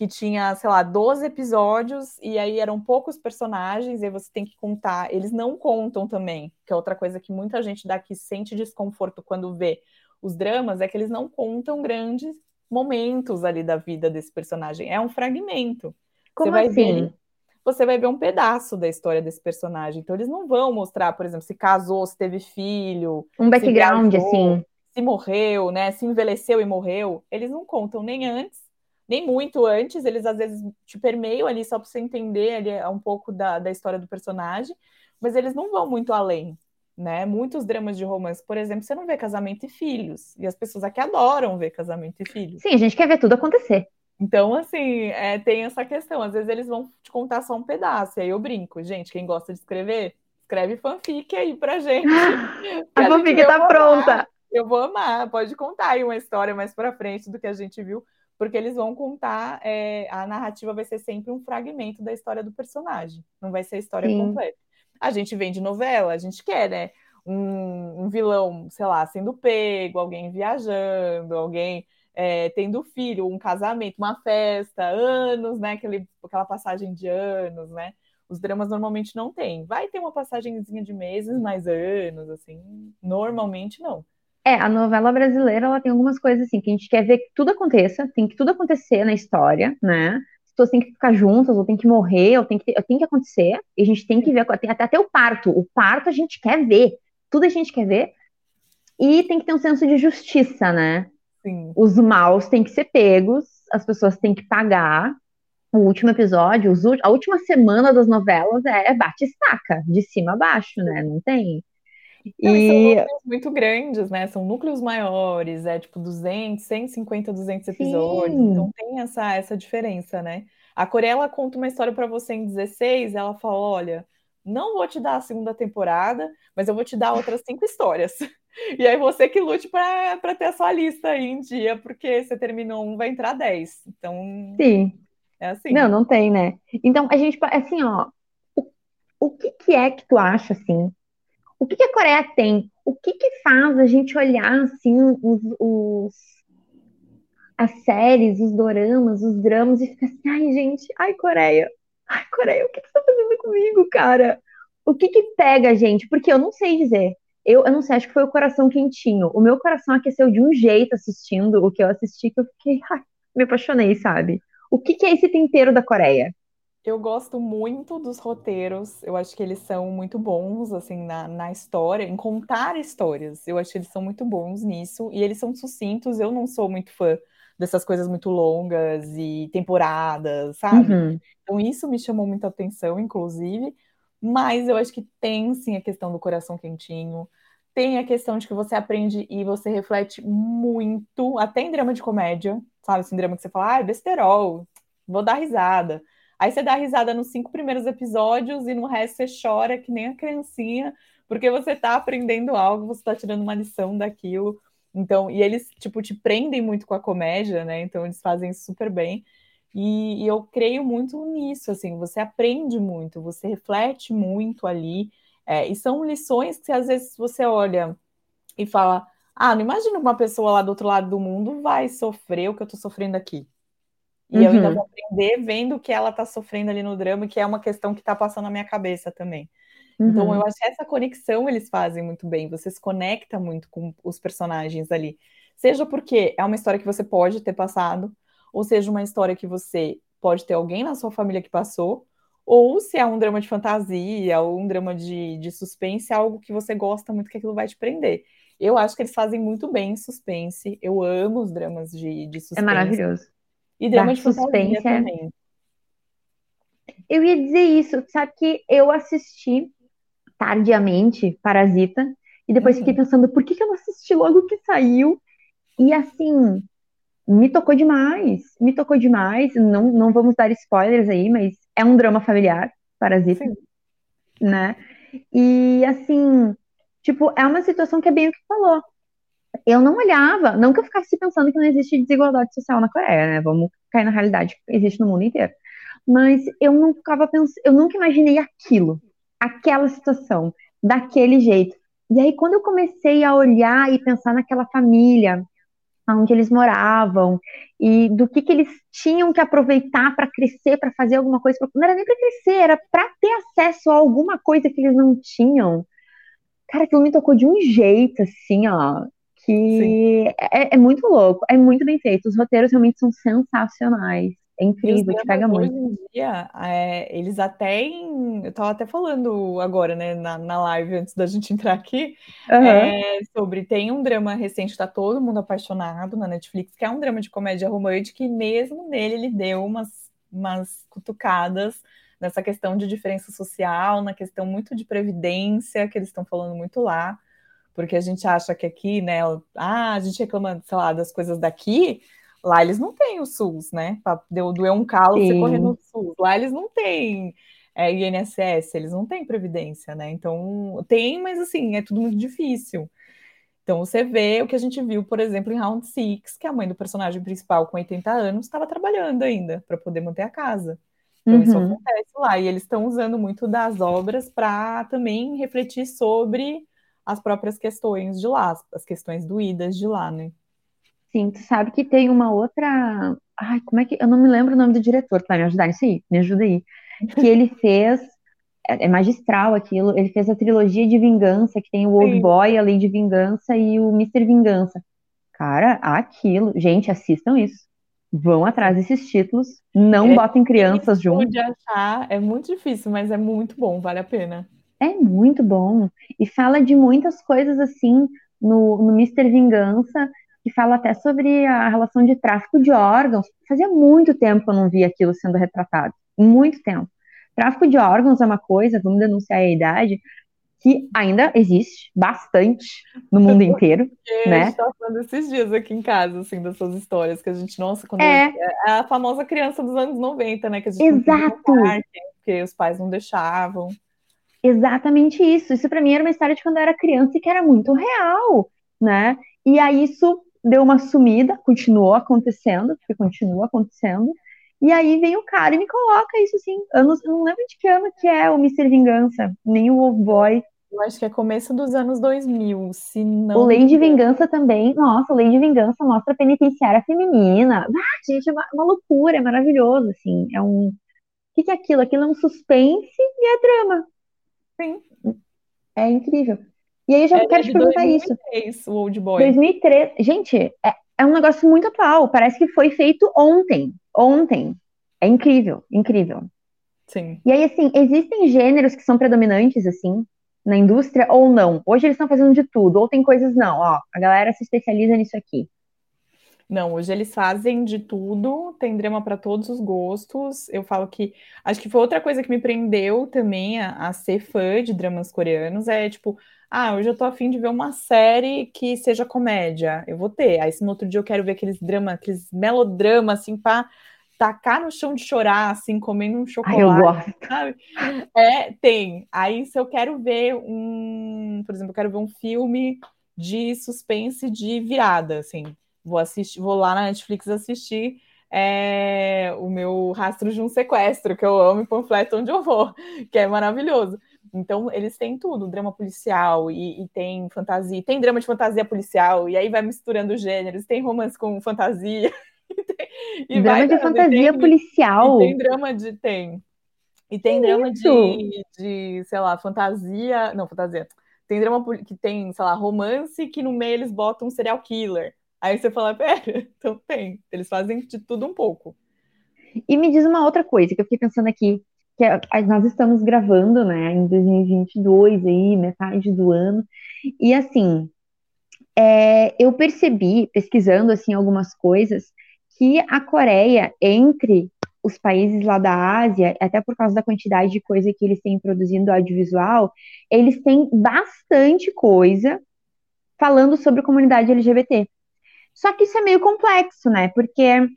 que tinha, sei lá, 12 episódios e aí eram poucos personagens e aí você tem que contar. Eles não contam também, que é outra coisa que muita gente daqui sente desconforto quando vê os dramas, é que eles não contam grandes momentos ali da vida desse personagem. É um fragmento. Como você vai assim? Ver, você vai ver um pedaço da história desse personagem. Então eles não vão mostrar, por exemplo, se casou, se teve filho, um background assim, se morreu, né, se envelheceu e morreu. Eles não contam nem antes nem muito antes, eles às vezes te permeiam ali só para você entender ali um pouco da, da história do personagem, mas eles não vão muito além, né? Muitos dramas de romance, por exemplo, você não vê casamento e filhos, e as pessoas aqui adoram ver casamento e filhos. Sim, a gente quer ver tudo acontecer. Então, assim, é, tem essa questão. Às vezes eles vão te contar só um pedaço, e aí eu brinco. Gente, quem gosta de escrever, escreve fanfic aí pra gente. [laughs] a, a fanfic tá pronta. Eu vou amar. Pode contar aí uma história mais pra frente do que a gente viu porque eles vão contar, é, a narrativa vai ser sempre um fragmento da história do personagem, não vai ser a história Sim. completa. A gente vem de novela, a gente quer, né? Um, um vilão, sei lá, sendo pego, alguém viajando, alguém é, tendo filho, um casamento, uma festa, anos, né? Aquele, aquela passagem de anos, né? Os dramas normalmente não tem. Vai ter uma passagemzinha de meses, mais anos, assim. Normalmente não. É, a novela brasileira, ela tem algumas coisas assim, que a gente quer ver que tudo aconteça, tem que tudo acontecer na história, né? As pessoas têm que ficar juntas, ou tem que morrer, ou tem que, ou tem que acontecer, e a gente tem que ver, até, até o parto. O parto a gente quer ver, tudo a gente quer ver, e tem que ter um senso de justiça, né? Sim. Os maus têm que ser pegos, as pessoas têm que pagar. O último episódio, a última semana das novelas é bate-estaca, de cima a baixo, né? Não tem. Não, e... São núcleos muito grandes, né? São núcleos maiores, é tipo 200, 150, 200 episódios. Sim. Então tem essa, essa diferença, né? A Coreia ela conta uma história para você em 16, ela fala: olha, não vou te dar a segunda temporada, mas eu vou te dar outras cinco histórias. [laughs] E aí você que lute para ter a sua lista aí em dia, porque você terminou um, vai entrar 10. Então. Sim. É assim. Não, não tem, né? Então, a gente, assim, ó, o, o que, que é que tu acha, assim, o que, que a Coreia tem? O que, que faz a gente olhar assim os, os, as séries, os doramas, os dramas e ficar assim, ai gente, ai Coreia, ai Coreia, o que, que você tá fazendo comigo, cara? O que que pega a gente? Porque eu não sei dizer. Eu, eu não sei, acho que foi o coração quentinho. O meu coração aqueceu de um jeito assistindo o que eu assisti que eu fiquei, ai, me apaixonei, sabe? O que, que é esse tempero da Coreia? Eu gosto muito dos roteiros, eu acho que eles são muito bons, assim, na, na história, em contar histórias. Eu acho que eles são muito bons nisso, e eles são sucintos. Eu não sou muito fã dessas coisas muito longas e temporadas, sabe? Uhum. Então, isso me chamou muita atenção, inclusive. Mas eu acho que tem, sim, a questão do coração quentinho. Tem a questão de que você aprende e você reflete muito, até em drama de comédia, sabe? Assim, drama que você fala, ah, é besterol, vou dar risada. Aí você dá risada nos cinco primeiros episódios e no resto você chora que nem a criancinha, porque você tá aprendendo algo, você tá tirando uma lição daquilo. Então, e eles, tipo, te prendem muito com a comédia, né? Então, eles fazem super bem. E, e eu creio muito nisso, assim, você aprende muito, você reflete muito ali. É, e são lições que, às vezes, você olha e fala: Ah, não imagina uma pessoa lá do outro lado do mundo vai sofrer o que eu tô sofrendo aqui. E uhum. eu ainda uhum. vou aprender vendo o que ela está sofrendo ali no drama, que é uma questão que está passando na minha cabeça também. Então, uhum. Então, eu acho que essa conexão eles fazem muito bem. Você se conecta muito com os personagens ali. Seja porque é uma história que você pode ter passado, ou seja uma história que você pode ter alguém na sua família que passou, ou se é um drama de fantasia, ou um drama de, de suspense, é algo que você gosta muito, que aquilo vai te prender. Eu acho que eles fazem muito bem suspense. Eu amo os dramas de, de suspense. É maravilhoso. E drama de suspense também. Eu ia dizer isso, sabe que eu assisti tardiamente Parasita e depois uhum. fiquei pensando por que, que eu não assisti logo que saiu e assim me tocou demais, me tocou demais. Não, não vamos dar spoilers aí, mas é um drama familiar, Parasita, Sim. né? E assim, tipo, é uma situação que é bem o que falou eu não olhava, não que eu ficasse pensando que não existe desigualdade social na Coreia, né? Vamos cair na realidade que existe no mundo inteiro. Mas eu não ficava pensando, eu nunca imaginei aquilo, aquela situação, daquele jeito. E aí, quando eu comecei a olhar e pensar naquela família, onde eles moravam e do que, que eles tinham que aproveitar para crescer, para fazer alguma coisa. Não era nem para crescer, era para ter acesso a alguma coisa que eles não tinham. Cara, aquilo me tocou de um jeito, assim, ó, que é, é, muito louco, é muito bem feito. Os roteiros realmente são sensacionais. É incrível, te pega muito. Hoje em dia, é, eles até em, Eu tava até falando agora, né, na, na live, antes da gente entrar aqui, uhum. é, sobre. Tem um drama recente, tá todo mundo apaixonado na Netflix, que é um drama de comédia romântica, e mesmo nele ele deu umas, umas cutucadas nessa questão de diferença social, na questão muito de previdência, que eles estão falando muito lá, porque a gente acha que aqui, né, ah, a gente reclama, sei lá, das coisas daqui Lá eles não têm o SUS, né? Para doer um calo, Sim. você correr no SUS. Lá eles não têm é, INSS, eles não têm previdência, né? Então, tem, mas assim, é tudo muito difícil. Então, você vê o que a gente viu, por exemplo, em Round Six, que a mãe do personagem principal, com 80 anos, estava trabalhando ainda para poder manter a casa. Então, uhum. isso acontece lá. E eles estão usando muito das obras para também refletir sobre as próprias questões de lá, as questões doídas de lá, né? Sim, tu sabe que tem uma outra. Ai, como é que. Eu não me lembro o nome do diretor que vai me ajudar nisso aí, me ajuda aí. Que ele [laughs] fez. É, é magistral aquilo. Ele fez a trilogia de vingança, que tem o Old Sim. Boy, a Lei de Vingança e o Mr. Vingança. Cara, aquilo. Gente, assistam isso. Vão atrás desses títulos. Não é, botem crianças junto. De achar, é muito difícil, mas é muito bom, vale a pena. É muito bom. E fala de muitas coisas assim no, no Mr. Vingança que fala até sobre a relação de tráfico de órgãos. Fazia muito tempo que eu não via aquilo sendo retratado. Muito tempo. Tráfico de órgãos é uma coisa, vamos denunciar a idade, que ainda existe bastante no mundo inteiro, Porque né? A gente tá falando esses dias aqui em casa, assim, dessas histórias que a gente, nossa, quando é, eu, é a famosa criança dos anos 90, né? Que a gente Exato. Parque, porque os pais não deixavam. Exatamente isso. Isso para mim era uma história de quando eu era criança e que era muito real, né? E aí isso deu uma sumida, continuou acontecendo, porque continua acontecendo. E aí vem o cara e me coloca isso assim, anos, eu não lembro de que ano que é o Mr. Vingança, nem o Wolf Boy. Eu acho que é começo dos anos 2000, se não... O Lei de Vingança também, nossa, o Lei de Vingança mostra a penitenciária feminina. Ah, gente, é uma, uma loucura, é maravilhoso, assim, é um... O que, que é aquilo? Aquilo é um suspense e é drama. Sim. É incrível. E aí eu já é quero te perguntar 2003, isso. o Old Boy. 2003. Gente, é, é um negócio muito atual. Parece que foi feito ontem. Ontem. É incrível, incrível. Sim. E aí, assim, existem gêneros que são predominantes, assim, na indústria ou não? Hoje eles estão fazendo de tudo, ou tem coisas não, ó, a galera se especializa nisso aqui. Não, hoje eles fazem de tudo, tem drama para todos os gostos. Eu falo que acho que foi outra coisa que me prendeu também a, a ser fã de dramas coreanos, é tipo, ah, hoje eu tô afim de ver uma série que seja comédia. Eu vou ter. Aí, se no outro dia eu quero ver aqueles dramas, aqueles melodramas, assim, pra tacar no chão de chorar, assim, comendo um chocolate. Ai, eu gosto. Sabe? É, tem. Aí, se eu quero ver um. Por exemplo, eu quero ver um filme de suspense de virada, assim. Vou assistir, vou lá na Netflix assistir. É, o meu rastro de um sequestro, que eu amo e panfleto onde eu vou, que é maravilhoso. Então, eles têm tudo, drama policial e, e, tem fantasia, tem drama de fantasia policial, e aí vai misturando gêneros, tem romance com fantasia. [laughs] e tem, e drama de fantasia tem, policial. tem drama de. Tem. E tem que drama de, de, sei lá, fantasia. Não, fantasia. Tem drama que tem, sei lá, romance que no meio eles botam um serial killer. Aí você fala, pera, [laughs] então tem. Eles fazem de tudo um pouco. E me diz uma outra coisa que eu fiquei pensando aqui que é, nós estamos gravando, né, em 2022 aí, metade do ano, e assim, é, eu percebi, pesquisando, assim, algumas coisas, que a Coreia, entre os países lá da Ásia, até por causa da quantidade de coisa que eles têm produzindo audiovisual, eles têm bastante coisa falando sobre comunidade LGBT. Só que isso é meio complexo, né? Porque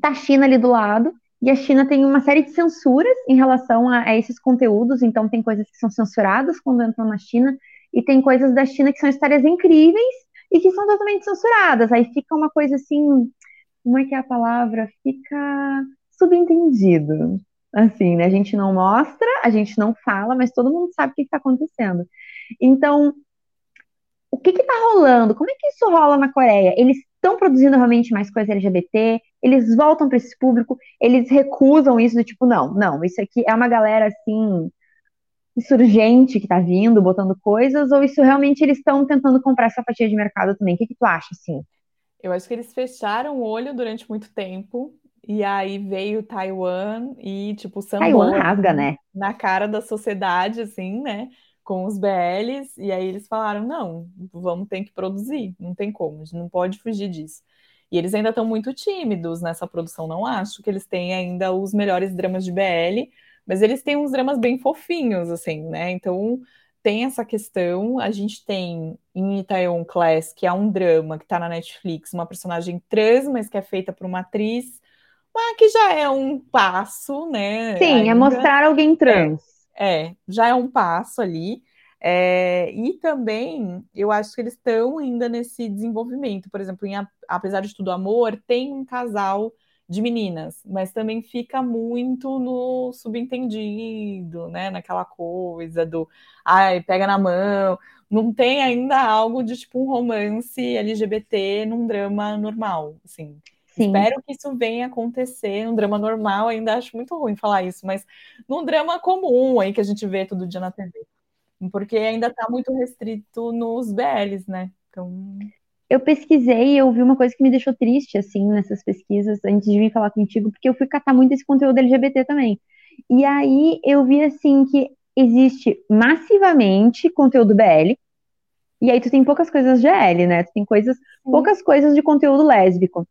tá a China ali do lado, e a China tem uma série de censuras em relação a, a, esses conteúdos, então tem coisas que são censuradas quando entram na China, e tem coisas da China que são histórias incríveis e que são totalmente censuradas. Aí fica uma coisa assim, como é que é a palavra? Fica subentendido. Assim, né? A gente não mostra, a gente não fala, mas todo mundo sabe o que está acontecendo. Então, o que está rolando? Como é que isso rola na Coreia? Eles estão produzindo realmente mais coisa LGBT, eles voltam para esse público, eles recusam isso do tipo, não, não, isso aqui é uma galera assim insurgente que tá vindo, botando coisas, ou isso realmente eles estão tentando comprar essa fatia de mercado também? O que, que tu acha, assim? Eu acho que eles fecharam o olho durante muito tempo, e aí veio Taiwan e, tipo, Taiwan rasga, né? na cara da sociedade, assim, né? Com os BLs, e aí eles falaram: não, vamos ter que produzir, não tem como, a gente não pode fugir disso. E eles ainda estão muito tímidos nessa produção, não acho que eles têm ainda os melhores dramas de BL, mas eles têm uns dramas bem fofinhos, assim, né? Então tem essa questão. A gente tem em Itaewon Class, que é um drama que está na Netflix, uma personagem trans, mas que é feita por uma atriz, mas que já é um passo, né? Sim, é ainda. é mostrar alguém trans. É, é, já é um passo ali. É, e também eu acho que eles estão ainda nesse desenvolvimento. Por exemplo, em Apesar de Tudo Amor, tem um casal de meninas, mas também fica muito no subentendido, né? Naquela coisa do ai, pega na mão. Não tem ainda algo de tipo um romance LGBT num drama normal, assim. Sim. Espero que isso venha acontecer. Um drama normal, ainda acho muito ruim falar isso, mas num drama comum aí que a gente vê todo dia na TV. Porque ainda está muito restrito nos BLs, né? Então eu pesquisei e eu vi uma coisa que me deixou triste, assim, nessas pesquisas, antes de vir falar contigo, porque eu fui catar muito esse conteúdo LGBT também. E aí eu vi, assim, que existe massivamente conteúdo BL, e aí tu tem poucas coisas GL, né? Tu tem coisas, poucas coisas de conteúdo lésbico.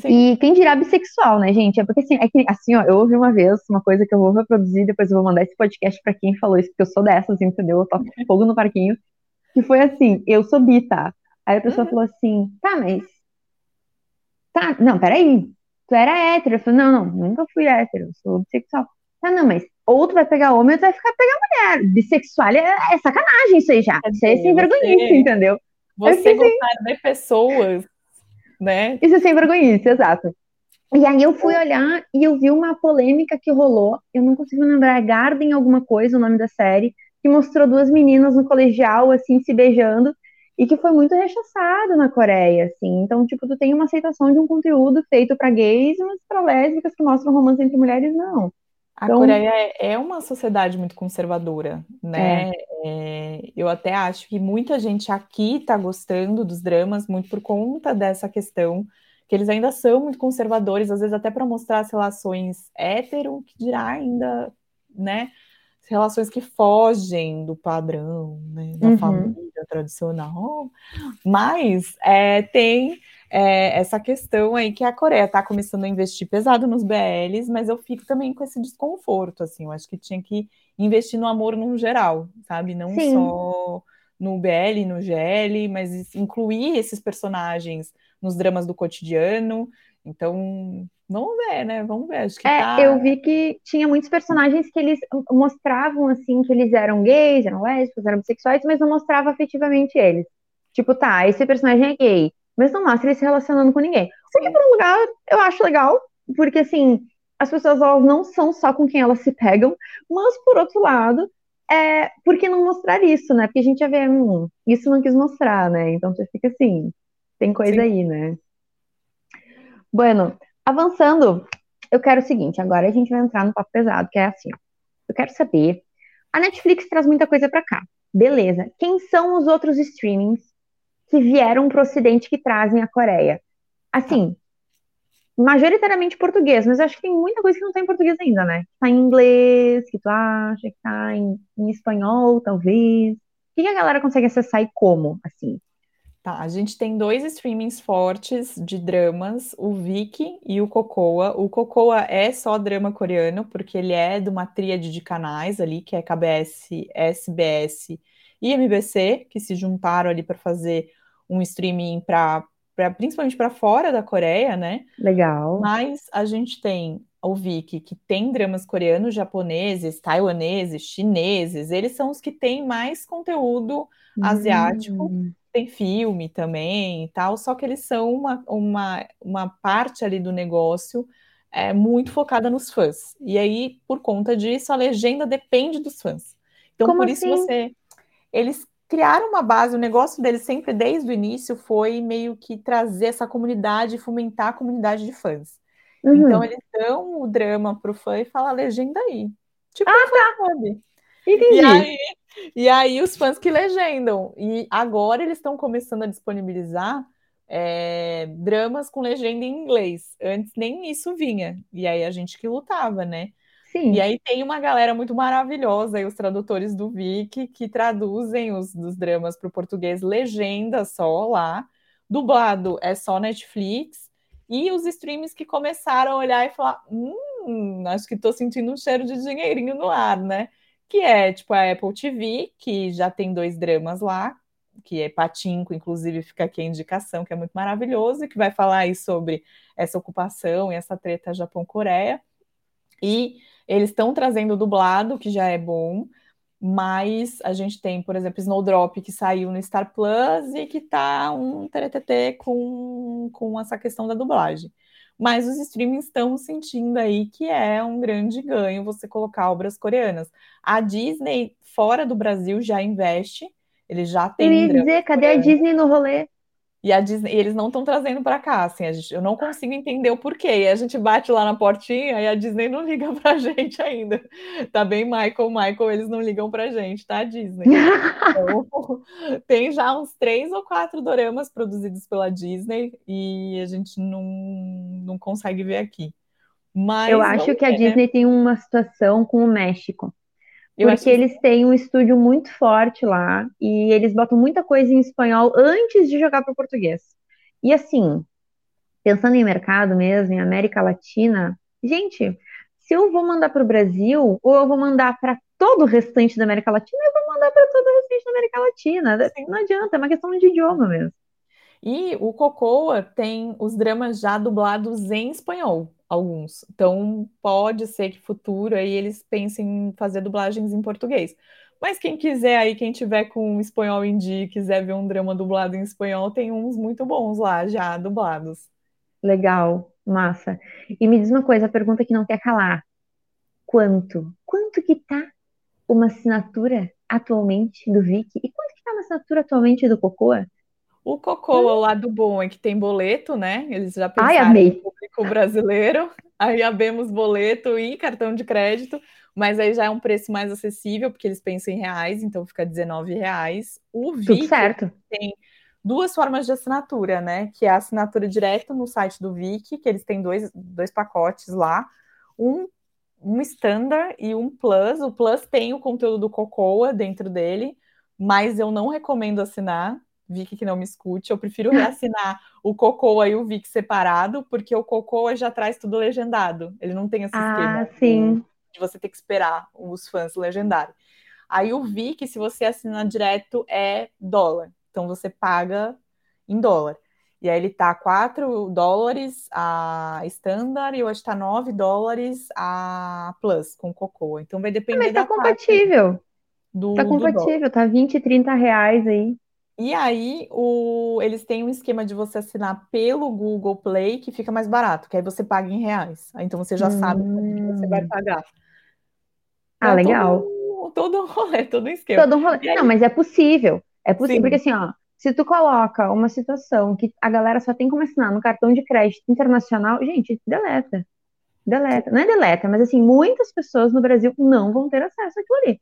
Sim. E quem dirá bissexual, né, gente? É porque assim, é que, assim, ó, eu ouvi uma vez uma coisa que eu vou reproduzir, depois eu vou mandar esse podcast pra quem falou isso, porque eu sou dessas, entendeu? Eu toco [laughs] fogo no parquinho. Que foi assim, eu sou bi, tá? Aí a pessoa uhum. falou assim, tá, mas. Tá, não, peraí. Tu era hétero. Eu falei, não, não, nunca fui hétero, sou bissexual. Tá, não, mas ou tu vai pegar homem ou tu vai ficar pegar mulher. Bissexual é, é sacanagem isso aí já. Isso aí é sem vergonhice, entendeu? Você gostar de pessoas, né? Isso é sem vergonhice, exato. E aí eu fui olhar e eu vi uma polêmica que rolou, eu não consigo lembrar, Garden alguma coisa, o nome da série, que mostrou duas meninas no colegial, assim, se beijando, e que foi muito rechaçado na Coreia, assim. Então, tipo, tu tem uma aceitação de um conteúdo feito para gays, mas para lésbicas que mostram romance entre mulheres, não. A então... Coreia é, é uma sociedade muito conservadora, né? É. É, eu até acho que muita gente aqui está gostando dos dramas muito por conta dessa questão, que eles ainda são muito conservadores, às vezes até para mostrar as relações hétero, que dirá ainda, né? relações que fogem do padrão, né, da uhum. família tradicional, mas é, tem é, essa questão aí que a Coreia está começando a investir pesado nos BLs, mas eu fico também com esse desconforto, assim, eu acho que tinha que investir no amor no geral, sabe, não Sim. só no BL, no GL, mas incluir esses personagens nos dramas do cotidiano, então Vamos ver, né? Vamos ver. Acho que é, tá... eu vi que tinha muitos personagens que eles mostravam assim que eles eram gays, eram lésbicos, eram bissexuais, mas não mostrava afetivamente eles. Tipo, tá, esse personagem é gay, mas não mostra ele se relacionando com ninguém. O que por um lugar eu acho legal, porque assim, as pessoas elas não são só com quem elas se pegam, mas por outro lado, é, por que não mostrar isso, né? Porque a gente já vê, hum, isso não quis mostrar, né? Então você fica assim, tem coisa Sim. aí, né? Bueno, Avançando, eu quero o seguinte, agora a gente vai entrar no papo pesado, que é assim, eu quero saber, a Netflix traz muita coisa para cá, beleza, quem são os outros streamings que vieram pro ocidente que trazem a Coreia? Assim, majoritariamente português, mas acho que tem muita coisa que não tá em português ainda, né? Tá em inglês, que tu acha, que tá em, em espanhol, talvez. O que, que a galera consegue acessar e como, assim? Tá, a gente tem dois streamings fortes de dramas, o Viki e o Cocoa. O Cocoa é só drama coreano, porque ele é de uma tríade de canais ali, que é KBS, SBS e MBC, que se juntaram ali para fazer um streaming para principalmente para fora da Coreia, né? Legal. Mas a gente tem o Viki, que tem dramas coreanos, japoneses, taiwaneses, chineses, eles são os que têm mais conteúdo asiático. Hum tem filme também e tal, só que eles são uma, uma, uma parte ali do negócio é, muito focada nos fãs. E aí, por conta disso, a legenda depende dos fãs. Então, Como por isso assim? você. Eles criaram uma base, o negócio deles sempre desde o início foi meio que trazer essa comunidade, fomentar a comunidade de fãs. Uhum. Então eles dão o drama pro fã e falam legenda aí. Tipo, ah, tá. Sabe? Entendi. E aí, e aí os fãs que legendam. E agora eles estão começando a disponibilizar é, dramas com legenda em inglês. Antes nem isso vinha. E aí a gente que lutava, né? Sim. E aí tem uma galera muito maravilhosa, aí, os tradutores do Viki, que traduzem os dos dramas para o português, legenda só lá. Dublado é só Netflix. E os streams que começaram a olhar e falar: hum, acho que estou sentindo um cheiro de dinheirinho no ar, né? Que é tipo a Apple TV, que já tem dois dramas lá, que é Patinco, inclusive fica aqui a indicação, que é muito maravilhoso, e que vai falar aí sobre essa ocupação e essa treta Japão-Coreia. E eles estão trazendo dublado, que já é bom, mas a gente tem, por exemplo, Snowdrop, que saiu no Star Plus e que tá um TTT com, com essa questão da dublagem. Mas os streamings estão sentindo aí que é um grande ganho você colocar obras coreanas. A Disney, fora do Brasil, já investe. Eles já têm. Eu ia dizer, cadê a Disney no rolê? E a Disney, eles não estão trazendo para cá, assim, gente, eu não consigo entender o porquê. E a gente bate lá na portinha e a Disney não liga [laughs] pra gente ainda. Tá bem, Michael, Michael, eles não ligam pra gente, tá, Disney? Então, [laughs] tem já uns três ou quatro doramas produzidos pela Disney e a gente não, não consegue ver aqui. Mas eu acho que a né? Disney tem uma situação com o México. Eu porque eles têm um estúdio muito forte lá e eles botam muita coisa em espanhol antes de jogar para o português. E assim, pensando em mercado mesmo, em América Latina, gente, se eu vou mandar para o Brasil ou eu vou mandar para todo o restante da América Latina, eu vou mandar para todo o restante da América Latina. Não adianta, é uma questão de idioma mesmo. E o Cocoa tem os dramas já dublados em espanhol alguns. Então, pode ser que futuro aí eles pensem em fazer dublagens em português. Mas quem quiser aí, quem tiver com espanhol em dia e quiser ver um drama dublado em espanhol, tem uns muito bons lá já dublados. Legal, massa. E me diz uma coisa, a pergunta que não quer calar. Quanto? Quanto que tá uma assinatura atualmente do Viki? E quanto que tá uma assinatura atualmente do Cocoa? O Cocô, o lado bom é que tem boleto, né? Eles já pensaram Ai, no público brasileiro. [laughs] Aí abemos boleto e cartão de crédito, mas aí já é um preço mais acessível, porque eles pensam em reais, então fica R$19,00. O Viki tem duas formas de assinatura, né? Que é a assinatura direta no site do Viki, que eles têm dois, dois pacotes lá. Um, um standard e um plus. O plus tem o conteúdo do Cocoa dentro dele, mas eu não recomendo assinar Vicky que não me escute, eu prefiro reassinar [laughs] o Cocoa e o Vic separado, porque o Cocoa já traz tudo legendado. Ele não tem esse ah, esquema sim. de você ter que esperar os fãs legendarem. Aí o Vic, se você assinar direto, é dólar. Então você paga em dólar. E aí ele tá 4 dólares a standard e hoje tá 9 dólares a plus com Cocoa. Então vai depender ah, mas tá compatível. Do, tá compatível, tá 20, 30 reais aí. E aí, o, eles têm um esquema de você assinar pelo Google Play que fica mais barato, que aí você paga em reais. Então você já hum. sabe que você vai hum. pagar. Ah, então, legal. Todo, todo um rolê, todo um esquema. Todo um rolê. Aí... Não, mas é possível. É possível, Sim. porque assim, ó, se tu coloca uma situação que a galera só tem como assinar no cartão de crédito internacional, gente, deleta. Deleta. Não é deleta, mas assim, muitas pessoas no Brasil não vão ter acesso àquilo ali.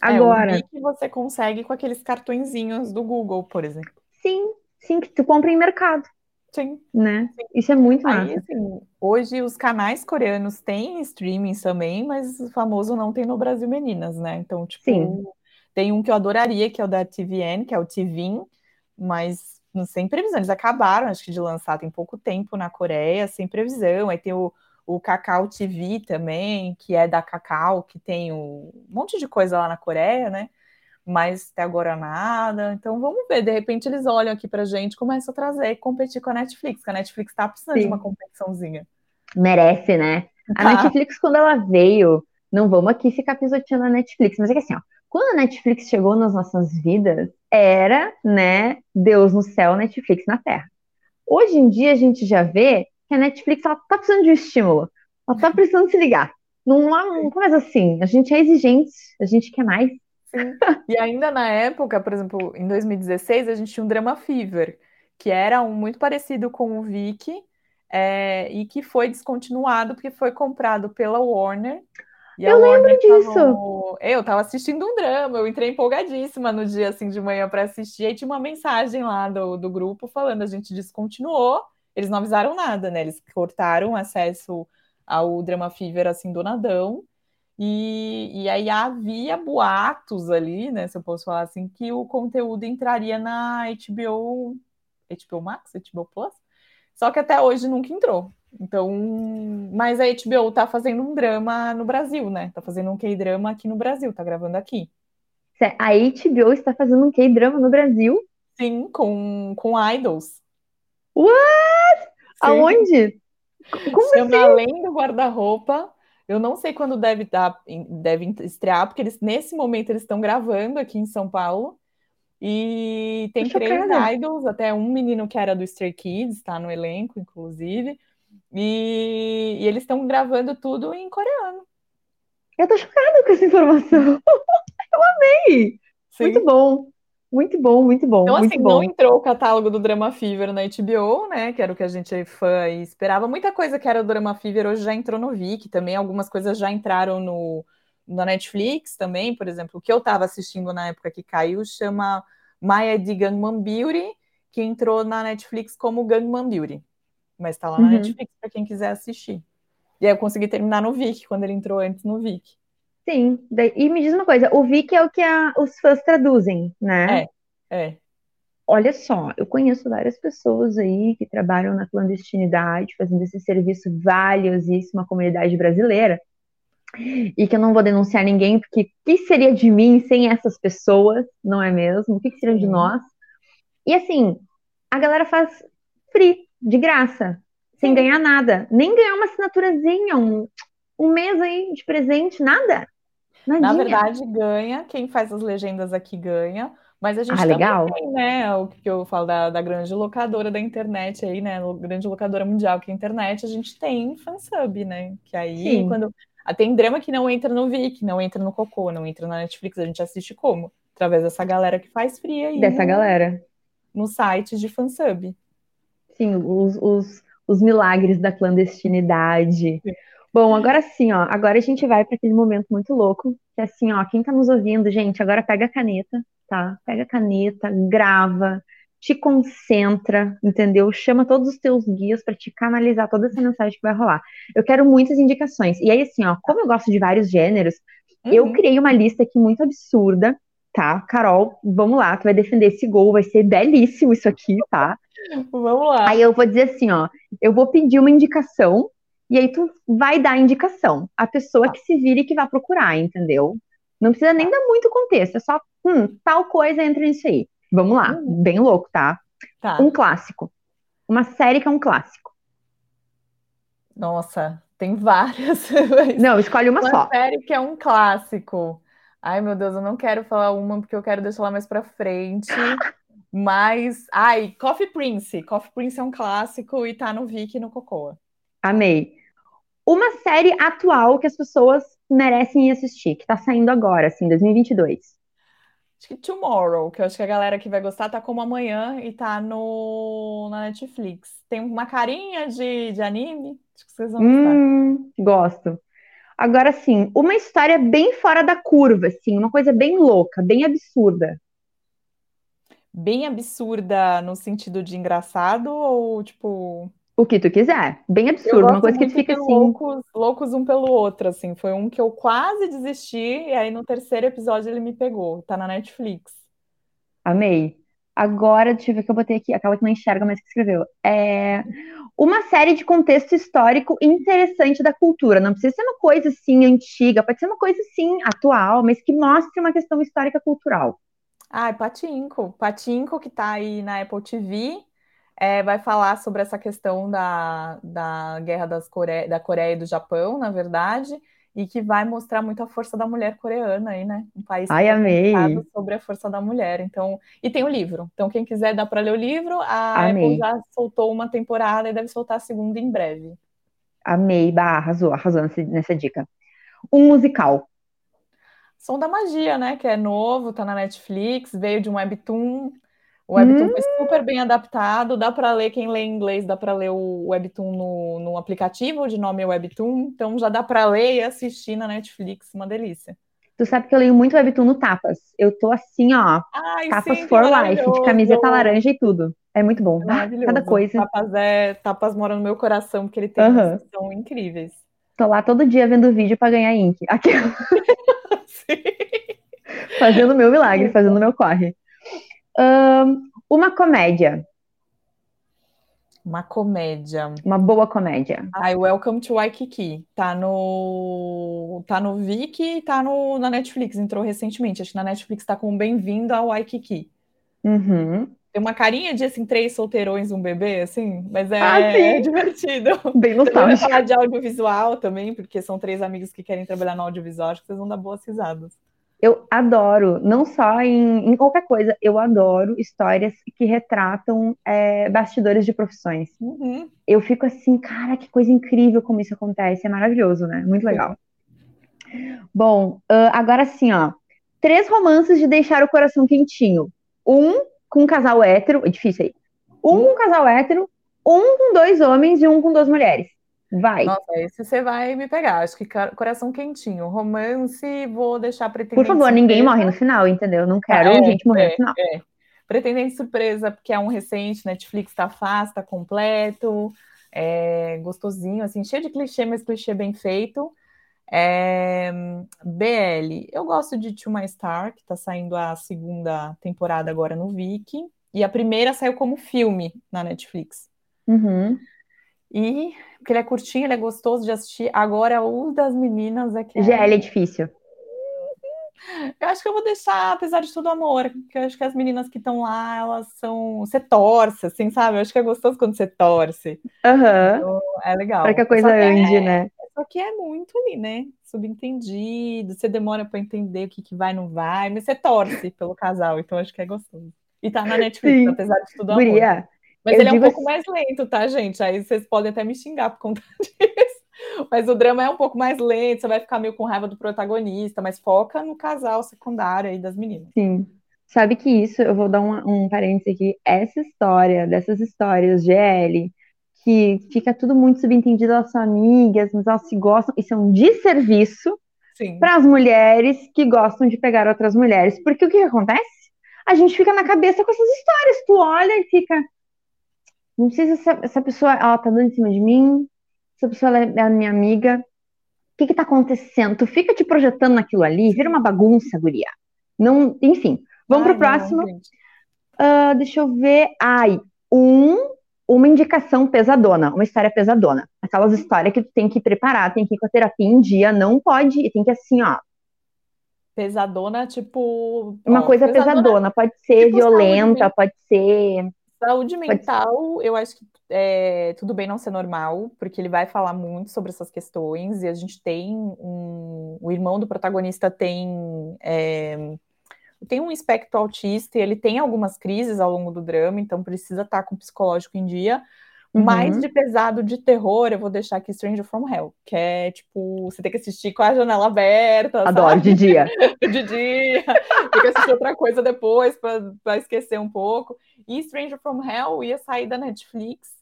Agora. É, o que você consegue com aqueles cartõezinhos do Google, por exemplo. Sim, sim, que tu compra em mercado. Sim. Né? Sim. Isso é muito massa. Aí, assim, hoje os canais coreanos têm streaming também, mas o famoso não tem no Brasil Meninas, né? Então, tipo, Sim. tem um que eu adoraria, que é o da TVN, que é o TVIN, mas sem previsão. Eles acabaram, acho que, de lançar tem pouco tempo na Coreia, sem previsão. Aí tem o o Cacau TV também, que é da Cacau, que tem um monte de coisa lá na Coreia, né? Mas até agora nada. Então vamos ver, de repente eles olham aqui pra gente, começam a trazer e competir com a Netflix, que a Netflix tá precisando Sim. de uma competiçãozinha. Merece, né? A tá. Netflix, quando ela veio, não vamos aqui ficar pisoteando a Netflix, mas é que assim, ó, quando a Netflix chegou nas nossas vidas, era, né, Deus no céu, Netflix na terra. Hoje em dia a gente já vê que a Netflix ela tá precisando de um estímulo. Ela tá precisando se ligar. Não, não, faz assim. A gente é exigente, a gente quer mais. Sim. E ainda na época, por exemplo, em 2016, a gente tinha um Drama Fever, que era um muito parecido com o Vicky, é, e que foi descontinuado porque foi comprado pela Warner. eu lembro disso. No... Eu estava assistindo um drama, eu entrei empolgadíssima no dia assim de manhã para assistir, aí tinha uma mensagem lá do, do grupo falando a gente descontinuou, eles não avisaram nada, né? Eles cortaram acesso ao Drama Fever assim do nadão. E, e aí havia boatos ali, né? Se eu posso falar assim, que o conteúdo entraria na HBO, HBO Max, HBO Plus. Só que até hoje nunca entrou. Então, mas a HBO tá fazendo um drama no Brasil, né? Tá fazendo um K-drama aqui no Brasil, tá gravando aqui. A HBO está fazendo um K-drama no Brasil? Sim, com, com idols. What? Sim. Aonde? Como Chama assim? Além do Guarda-Roupa. Eu não sei quando deve, dar, deve estrear, porque eles, nesse momento eles estão gravando aqui em São Paulo. E tem três idols, até um menino que era do Stray Kids, está no elenco, inclusive. E, e eles estão gravando tudo em coreano. Eu tô chocada com essa informação. [laughs] Eu amei! Sim. Muito bom. Muito bom, muito bom. Então, assim, bom. não entrou o catálogo do Drama Fever na HBO, né? Que era o que a gente é fã e esperava. Muita coisa que era do Drama Fever hoje já entrou no Viki também. Algumas coisas já entraram no, na Netflix também. Por exemplo, o que eu estava assistindo na época que caiu chama Maya de Gangman Beauty, que entrou na Netflix como Gangman Beauty. Mas tá lá na uhum. Netflix para quem quiser assistir. E aí eu consegui terminar no Viki, quando ele entrou antes no Viki. Sim, e me diz uma coisa, o Viki é o que a, os fãs traduzem, né? É, é. Olha só, eu conheço várias pessoas aí que trabalham na clandestinidade, fazendo esse serviço valiosíssimo à comunidade brasileira, e que eu não vou denunciar ninguém, porque o que seria de mim sem essas pessoas, não é mesmo? O que seria de nós? E assim, a galera faz free, de graça, sem ganhar nada, nem ganhar uma assinaturazinha, um, um mês aí de presente, nada. Nadinha. Na verdade, ganha, quem faz as legendas aqui ganha, mas a gente ah, legal. tem, né, o que eu falo da, da grande locadora da internet aí, né, grande locadora mundial que é a internet, a gente tem fansub, né, que aí Sim. quando... Ah, tem drama que não entra no Viki, não entra no Cocô, não entra na Netflix, a gente assiste como? Através dessa galera que faz fria aí. Dessa no, galera. No site de fansub. Sim, os, os, os milagres da clandestinidade. Sim. Bom, agora sim, ó. Agora a gente vai para aquele momento muito louco, que é assim, ó, quem tá nos ouvindo, gente, agora pega a caneta, tá? Pega a caneta, grava, te concentra, entendeu? Chama todos os teus guias para te canalizar toda essa mensagem que vai rolar. Eu quero muitas indicações. E aí, assim, ó, como eu gosto de vários gêneros, uhum. eu criei uma lista aqui muito absurda, tá? Carol, vamos lá, tu vai defender esse gol, vai ser belíssimo isso aqui, tá? Vamos lá. Aí eu vou dizer assim, ó, eu vou pedir uma indicação e aí tu vai dar indicação. A pessoa que se vire que vai procurar, entendeu? Não precisa nem dar muito contexto, é só, hum, tal coisa entra nisso aí. Vamos lá, uhum. bem louco, tá? tá? Um clássico. Uma série que é um clássico. Nossa, tem várias. [laughs] Não, escolhe uma, uma só. Uma série que é um clássico. Ai, meu Deus, eu não quero falar uma porque eu quero deixar lá mais pra frente. [laughs] Mas, ai, Coffee Prince. Coffee Prince é um clássico e tá no Viki e no Cocoa. Amei. Uma série atual que as pessoas merecem assistir, que tá saindo agora, assim, 2022. Acho que Tomorrow, que eu acho que a galera que vai gostar tá como amanhã e tá no na Netflix. Tem uma carinha de, de anime, acho que vocês vão hum, Gosto. Agora sim, uma história bem fora da curva, assim, uma coisa bem louca, bem absurda. Bem absurda no sentido de engraçado ou tipo o que tu quiser. Bem absurdo, uma coisa que tu fica assim. Loucos, loucos um pelo outro, assim. Foi um que eu quase desisti, e aí no terceiro episódio ele me pegou. Tá na Netflix. Amei. Agora, deixa eu ver o que eu botei aqui, aquela que não enxerga, mas que escreveu. É uma série de contexto histórico interessante da cultura. Não precisa ser uma coisa assim antiga, pode ser uma coisa assim atual, mas que mostre uma questão histórica cultural. Ah, Patinco. Patinco, que tá aí na Apple TV é, vai falar sobre essa questão da, da guerra das Core... da Coreia e do Japão, na verdade, e que vai mostrar muito a força da mulher coreana aí, né? Um país Ai, amei. sobre a força da mulher. Então, e tem o livro. Então, quem quiser dá para ler o livro. A amei. Apple já soltou uma temporada e deve soltar a segunda em breve. Amei, bah, arrasou, arrasou nessa, nessa dica. Um musical. Som da Magia, né? Que é novo, tá na Netflix, veio de um webtoon. O webtoon hum. foi super bem adaptado, dá para ler, quem lê inglês, dá para ler o webtoon no, no aplicativo de nome Webtoon, então já dá para ler e assistir na Netflix, uma delícia. Tu sabe que eu leio muito webtoon no Tapas. Eu tô assim, ó, Ai, Tapas sim, for life, de camiseta laranja e tudo. É muito bom. Ah, cada coisa. Tapas, é, tapas mora no meu coração, porque ele tem uhum. são incríveis. Tô lá todo dia vendo vídeo para ganhar ink. [laughs] Aqui. fazendo meu milagre, fazendo meu corre. Um, uma comédia. Uma comédia. Uma boa comédia. Ai, Welcome to Waikiki. Tá no. Tá no Viki e tá no, na Netflix. Entrou recentemente. Acho que na Netflix tá com Bem-vindo ao Waikiki. Uhum. Tem uma carinha de assim, três solteirões, um bebê, assim, mas é, ah, é [laughs] divertido. Bem nostálgico. falar de audiovisual também, porque são três amigos que querem trabalhar no audiovisual, acho que vocês vão dar boas risadas. Eu adoro, não só em, em qualquer coisa, eu adoro histórias que retratam é, bastidores de profissões. Uhum. Eu fico assim, cara, que coisa incrível como isso acontece, é maravilhoso, né? Muito legal. Sim. Bom, uh, agora sim, ó. Três romances de deixar o coração quentinho. Um com um casal hétero, é difícil aí. Um com um casal hétero, um com dois homens e um com duas mulheres. Vai. Nossa, esse você vai me pegar. Acho que coração quentinho. Romance, vou deixar pretendente. Por favor, surpresa. ninguém morre no final, entendeu? Não quero é, gente morrer é, no final. É. Pretendente surpresa, porque é um recente, Netflix tá fácil, tá completo, é gostosinho, assim, cheio de clichê, mas clichê bem feito. É, BL, eu gosto de To My Star, que tá saindo a segunda temporada agora no Viki, e a primeira saiu como filme na Netflix. Uhum. E porque ele é curtinho, ele é gostoso de assistir. Agora, o das meninas é que. GL é difícil. Eu acho que eu vou deixar, apesar de tudo, amor. Porque eu acho que as meninas que estão lá, elas são. Você torce, assim, sabe? Eu acho que é gostoso quando você torce. Uhum. Então, é legal. Para que a coisa ande, é... né? Só que é muito ali, né? Subentendido. Você demora para entender o que, que vai não vai, mas você torce pelo casal. Então, acho que é gostoso. E tá na Netflix, Sim. apesar de tudo, amor. Guria, mas eu ele é um pouco assim... mais lento, tá, gente? Aí vocês podem até me xingar por conta [laughs] disso. Mas o drama é um pouco mais lento, você vai ficar meio com raiva do protagonista, mas foca no casal secundário aí das meninas. Sim. Sabe que isso, eu vou dar um, um parênteses aqui, essa história, dessas histórias GL, que fica tudo muito subentendido, elas são amigas, mas elas se gostam, isso é um desserviço para as mulheres que gostam de pegar outras mulheres. Porque o que, que acontece? A gente fica na cabeça com essas histórias, tu olha e fica, não sei se essa, essa pessoa ela tá dando em cima de mim, se a pessoa é a minha amiga. O que que tá acontecendo? Tu fica te projetando naquilo ali, vira uma bagunça, guria. Não, enfim, vamos Ai, pro próximo. uh, deixa eu ver. Ai, um, uma indicação pesadona, uma história pesadona. Aquelas histórias que tu tem que preparar, tem que ir com a terapia em dia, não pode, tem que assim, ó. Pesadona, tipo. Uma ó, coisa pesadona, pesadona, pode ser tipo violenta, pode ser Saúde mental, eu acho que é, tudo bem não ser normal, porque ele vai falar muito sobre essas questões, e a gente tem um. O irmão do protagonista tem. É, tem um espectro autista e ele tem algumas crises ao longo do drama, então precisa estar com o psicológico em dia. Uhum. Mais de pesado de terror, eu vou deixar aqui Stranger from Hell, que é tipo, você tem que assistir com a janela aberta. Adoro, sabe? de dia. [laughs] de dia. tem que assistir outra coisa depois para esquecer um pouco. E Stranger from Hell ia sair da Netflix.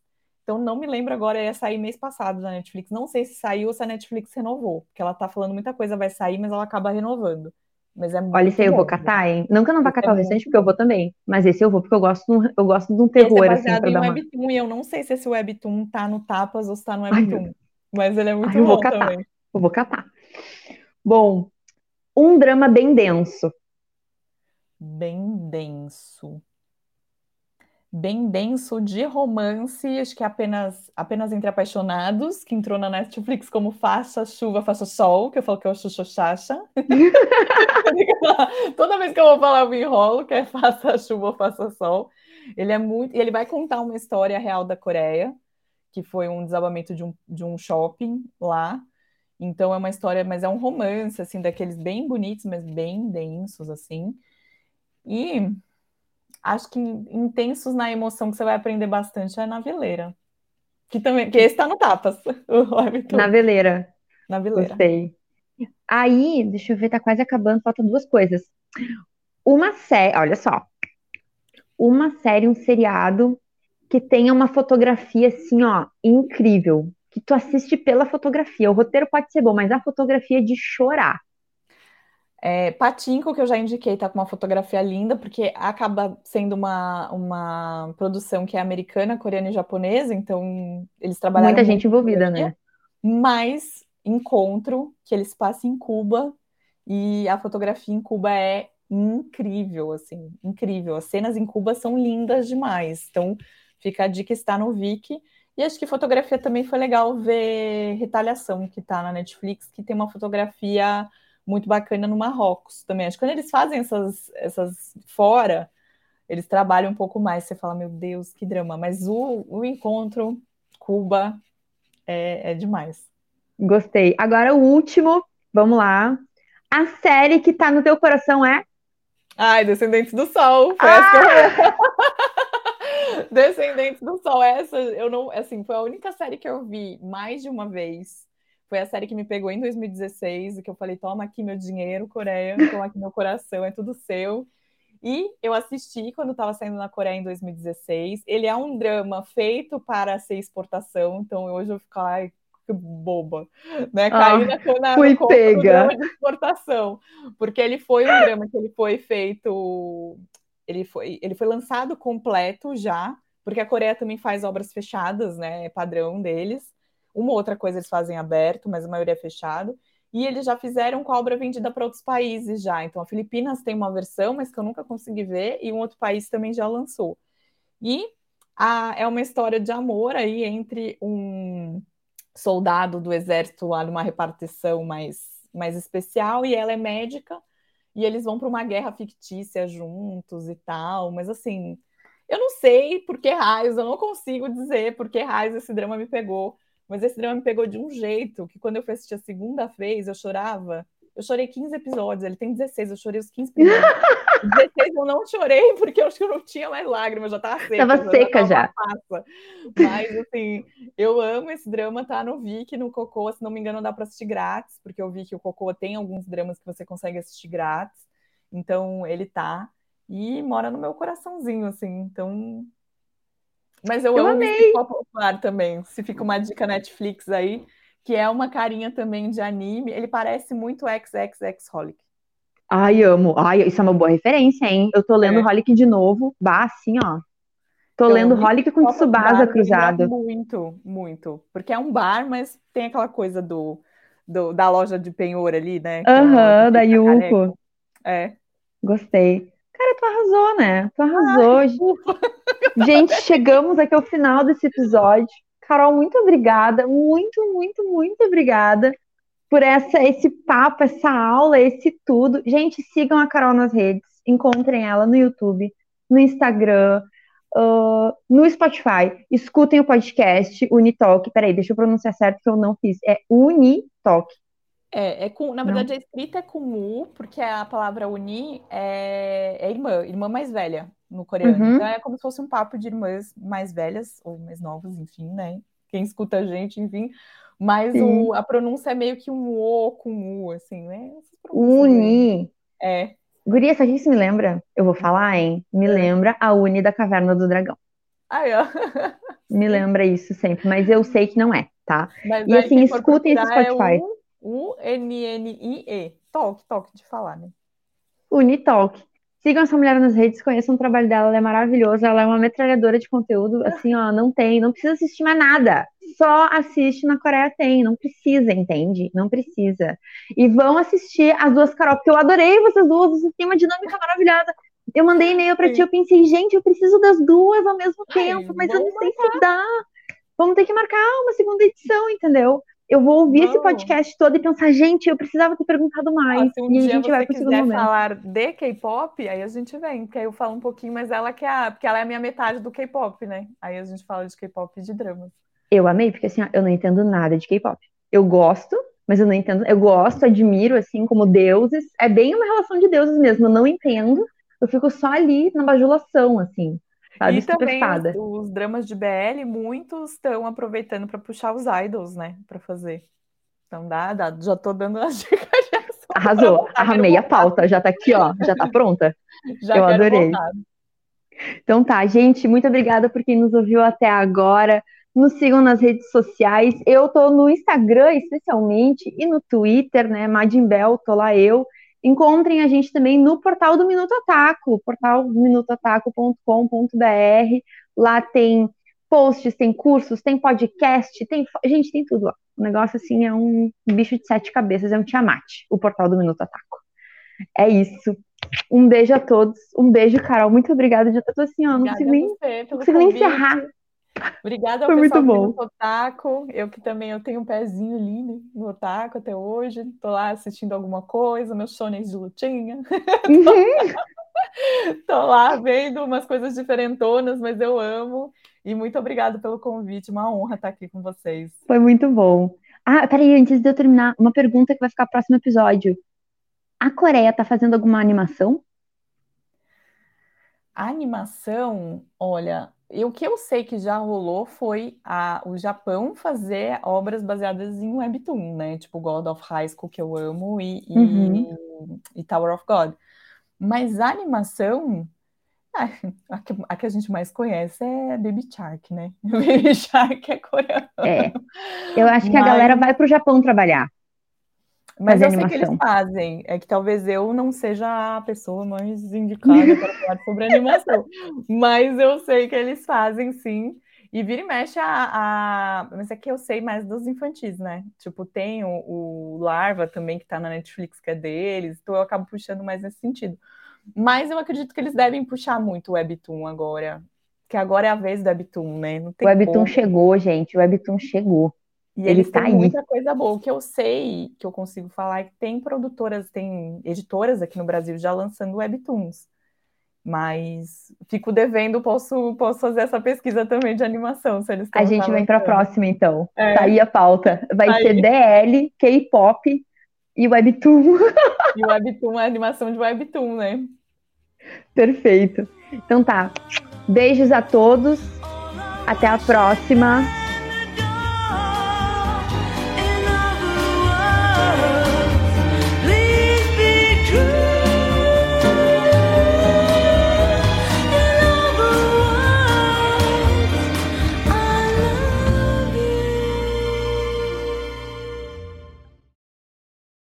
Então não me lembro agora, ia sair mês passado da Netflix. Não sei se saiu ou se a Netflix renovou, porque ela tá falando muita coisa vai sair, mas ela acaba renovando. Mas é muito Olha, esse aí eu vou catar, hein? Não que eu não vá catar é o recente, porque eu vou também. Mas esse eu vou, porque eu gosto, eu gosto de um terror, esse é assim, pra em dar uma... Webtoon, e eu não sei se esse Webtoon tá no Tapas ou se tá no Webtoon. Ai, mas ele é muito Ai, eu bom vou catar. também. Eu vou catar. Bom, um drama bem denso. Bem denso bem denso de romance, acho que é apenas, apenas entre apaixonados, que entrou na Netflix como Faça Chuva, Faça Sol, que eu falo que é o Xuxoxaxa. [laughs] Toda vez que eu vou falar, eu me enrolo, que é Faça Chuva, Faça Sol. Ele é muito. E ele vai contar uma história real da Coreia, que foi um desabamento de um, de um shopping lá. Então é uma história, mas é um romance, assim, daqueles bem bonitos, mas bem densos, assim. E acho que intensos na emoção que você vai aprender bastante é na veleira. Que também, que esse tá no Tapas. [laughs] Na veleira. Na veleira. Gostei. Aí, deixa eu ver, tá quase acabando, faltam duas coisas. Uma série, olha só. Uma série, um seriado que tenha uma fotografia assim, ó, incrível. Que tu assiste pela fotografia. O roteiro pode ser bom, mas a fotografia é de chorar. É, Patinco, que eu já indiquei, tá com uma fotografia linda, porque acaba sendo uma, uma produção que é americana, coreana e japonesa, então eles trabalham. Muita gente envolvida, né? Mas Encontro, que eles passam em Cuba, e a fotografia em Cuba é incrível, assim, incrível. As cenas em Cuba são lindas demais. Então, fica a dica, está no Viki. E acho que fotografia também foi legal ver Retaliação, que está na Netflix, que tem uma fotografia muito bacana no Marrocos também. Acho que quando eles fazem essas, essas fora, eles trabalham um pouco mais. Você fala, meu Deus, que drama. Mas o, o encontro, Cuba, é, é demais. Gostei. Agora o último, vamos lá. A série que tá no teu coração é? Ai, Descendentes do Sol. Foi ah! [laughs] Descendentes do Sol. Essa eu não, assim, foi a única série que eu vi mais de uma vez foi a série que me pegou em 2016 e que eu falei: toma aqui meu dinheiro, Coreia, toma aqui meu coração, é tudo seu. E eu assisti quando estava saindo na Coreia em 2016. Ele é um drama feito para ser exportação, então hoje eu fico, ai, que boba, né? Ah, na, na fui pega. de exportação, porque ele foi um drama que ele foi feito, ele foi, ele foi lançado completo já, porque a Coreia também faz obras fechadas, né? É padrão deles. Uma outra coisa eles fazem aberto, mas a maioria é fechado. E eles já fizeram com a obra vendida para outros países já. Então, a Filipinas tem uma versão, mas que eu nunca consegui ver, e um outro país também já lançou. E a, é uma história de amor aí entre um soldado do exército lá numa repartição mais, mais especial, e ela é médica, e eles vão para uma guerra fictícia juntos e tal, mas assim, eu não sei por que raios, eu não consigo dizer por que raios esse drama me pegou, mas esse drama me pegou de um jeito que quando eu fui assistir a segunda vez, eu chorava. Eu chorei 15 episódios, ele tem 16, eu chorei os 15 primeiros. [laughs] 16 eu não chorei porque eu acho que eu não tinha mais lágrimas, já tava seca. Tava seca já. já. Mas assim, eu amo esse drama, tá no Viki, no Cocô, se não me engano dá para assistir grátis, porque eu vi que o Cocô tem alguns dramas que você consegue assistir grátis. Então ele tá e mora no meu coraçãozinho assim. Então mas eu, eu amo amei. popular também. Se fica uma dica Netflix aí, que é uma carinha também de anime. Ele parece muito XXX Holic. Ai, amo. Ai, isso é uma boa referência, hein? Eu tô lendo é. Holic de novo. Bah, assim, ó. Tô então, lendo Holic com Tsubasa cruzado. Muito, muito. Porque é um bar, mas tem aquela coisa do, do da loja de penhor ali, né? É Aham, da Yuko. É. Gostei. Cara, tu arrasou, né? Tu arrasou. Ai, Gente, chegamos aqui ao final desse episódio. Carol, muito obrigada, muito, muito, muito obrigada por essa, esse papo, essa aula, esse tudo. Gente, sigam a Carol nas redes, encontrem ela no YouTube, no Instagram, uh, no Spotify. Escutem o podcast Unitalk. Peraí, deixa eu pronunciar certo que eu não fiz. É Unitalk. É, é com, na verdade, não. a escrita é com U, porque a palavra uni é, é irmã, irmã mais velha no coreano. Uhum. Então é como se fosse um papo de irmãs mais velhas ou mais novas, enfim, né? Quem escuta a gente, enfim. Mas o, a pronúncia é meio que um O com U, assim, né? Uni. É. Guria, o que isso me lembra? Eu vou falar, hein? Me é. lembra a Uni da Caverna do Dragão. Ai, ó. [laughs] me lembra isso sempre, mas eu sei que não é, tá? Mas e assim, escutem esse é Spotify. É U-N-N-I-E. Talk, talk de falar, né? Unitalk. Sigam essa mulher nas redes, conheçam o trabalho dela, ela é maravilhosa, ela é uma metralhadora de conteúdo, assim, ó, não tem, não precisa assistir mais nada. Só assiste na Coreia tem, não precisa, entende? Não precisa. E vão assistir as duas Carol, porque eu adorei vocês duas, vocês têm uma dinâmica maravilhosa. Eu mandei e-mail pra Sim. ti, eu pensei, gente, eu preciso das duas ao mesmo tempo, Ai, mas eu não sei se dá. Vamos ter que marcar uma segunda edição, entendeu? Eu vou ouvir não. esse podcast todo e pensar, gente, eu precisava ter perguntado mais. Ah, se um e dia a gente vai pro quiser falar de K-pop, aí a gente vem, porque aí eu falo um pouquinho, mas ela que é a, porque ela é a minha metade do K-pop, né? Aí a gente fala de K-pop e de dramas. Eu amei, porque assim, eu não entendo nada de K-pop. Eu gosto, mas eu não entendo. Eu gosto, admiro, assim, como deuses. É bem uma relação de deuses mesmo. Eu não entendo. Eu fico só ali na bajulação, assim sabe? E também os, os, dramas de BL, muitos estão aproveitando para puxar os idols, né? Para fazer. Então dá, dá, já tô dando uma [laughs] dica Arrasou, arramei a pauta, já tá aqui, ó, já tá pronta. [laughs] Já Eu adorei. Voltar. Então tá, gente, muito obrigada por quem nos ouviu até agora. Nos sigam nas redes sociais. Eu tô no Instagram, especialmente, e no Twitter, né? Madimbel, tô lá eu. Encontrem a gente também no portal do Minuto Ataco, portal minutoataco.com.br. Lá tem posts, tem cursos, tem podcast, tem. Gente, tem tudo lá. O negócio, assim, é um bicho de sete cabeças, é um Tiamat, o portal do Minuto Ataco. É isso. Um beijo a todos. Um beijo, Carol. Muito obrigada. Já tô assim, ó, não consigo nem, não consigo nem encerrar. Obrigada ao Foi pessoal muito bom. do Otaku. Eu que também eu tenho um pezinho ali né, no Otaku até hoje. Tô lá assistindo alguma coisa, meus shonens de lutinha. Uhum. [laughs] Tô lá vendo umas coisas diferentonas, mas eu amo. E muito obrigada pelo convite. Uma honra estar aqui com vocês. Foi muito bom. Ah, peraí, antes de eu terminar, uma pergunta que vai ficar no próximo episódio. A Coreia tá fazendo alguma animação? A animação, olha, e o que eu sei que já rolou foi a, o Japão fazer obras baseadas em Webtoon, né? Tipo God of High School, que eu amo, e, uhum. e, e Tower of God. Mas a animação, [laughs] a que, a que, a gente mais conhece é Baby Shark, né? [laughs] Baby Shark é coreano. É. Eu acho que Mas... a galera vai para o Japão trabalhar. Mas eu animação. sei que eles fazem. É que talvez eu não seja a pessoa mais indicada para falar sobre animação. [laughs] Mas eu sei que eles fazem sim. E vira e mexe a, a. Mas é que eu sei mais dos infantis, né? Tipo, tem o, o Larva também, que tá na Netflix, que é deles. Então eu acabo puxando mais nesse sentido. Mas eu acredito que eles devem puxar muito o Webtoon agora. Que agora é a vez do Webtoon, né? o Webtoon como. chegou, gente. O Webtoon chegou. E eles tá têm muita coisa boa. O que eu sei, que eu consigo falar, é que tem produtoras, tem editoras aqui no Brasil já lançando webtoons. Mas fico devendo, posso, posso fazer essa pesquisa também de animação, se eles A gente vem para a próxima, então. É. Tá aí a pauta. Vai tá ser aí. DL, K-pop e webtoon. [laughs] E webtoon é animação de webtoon, né? Perfeito. Então tá. Beijos a todos. Até a próxima.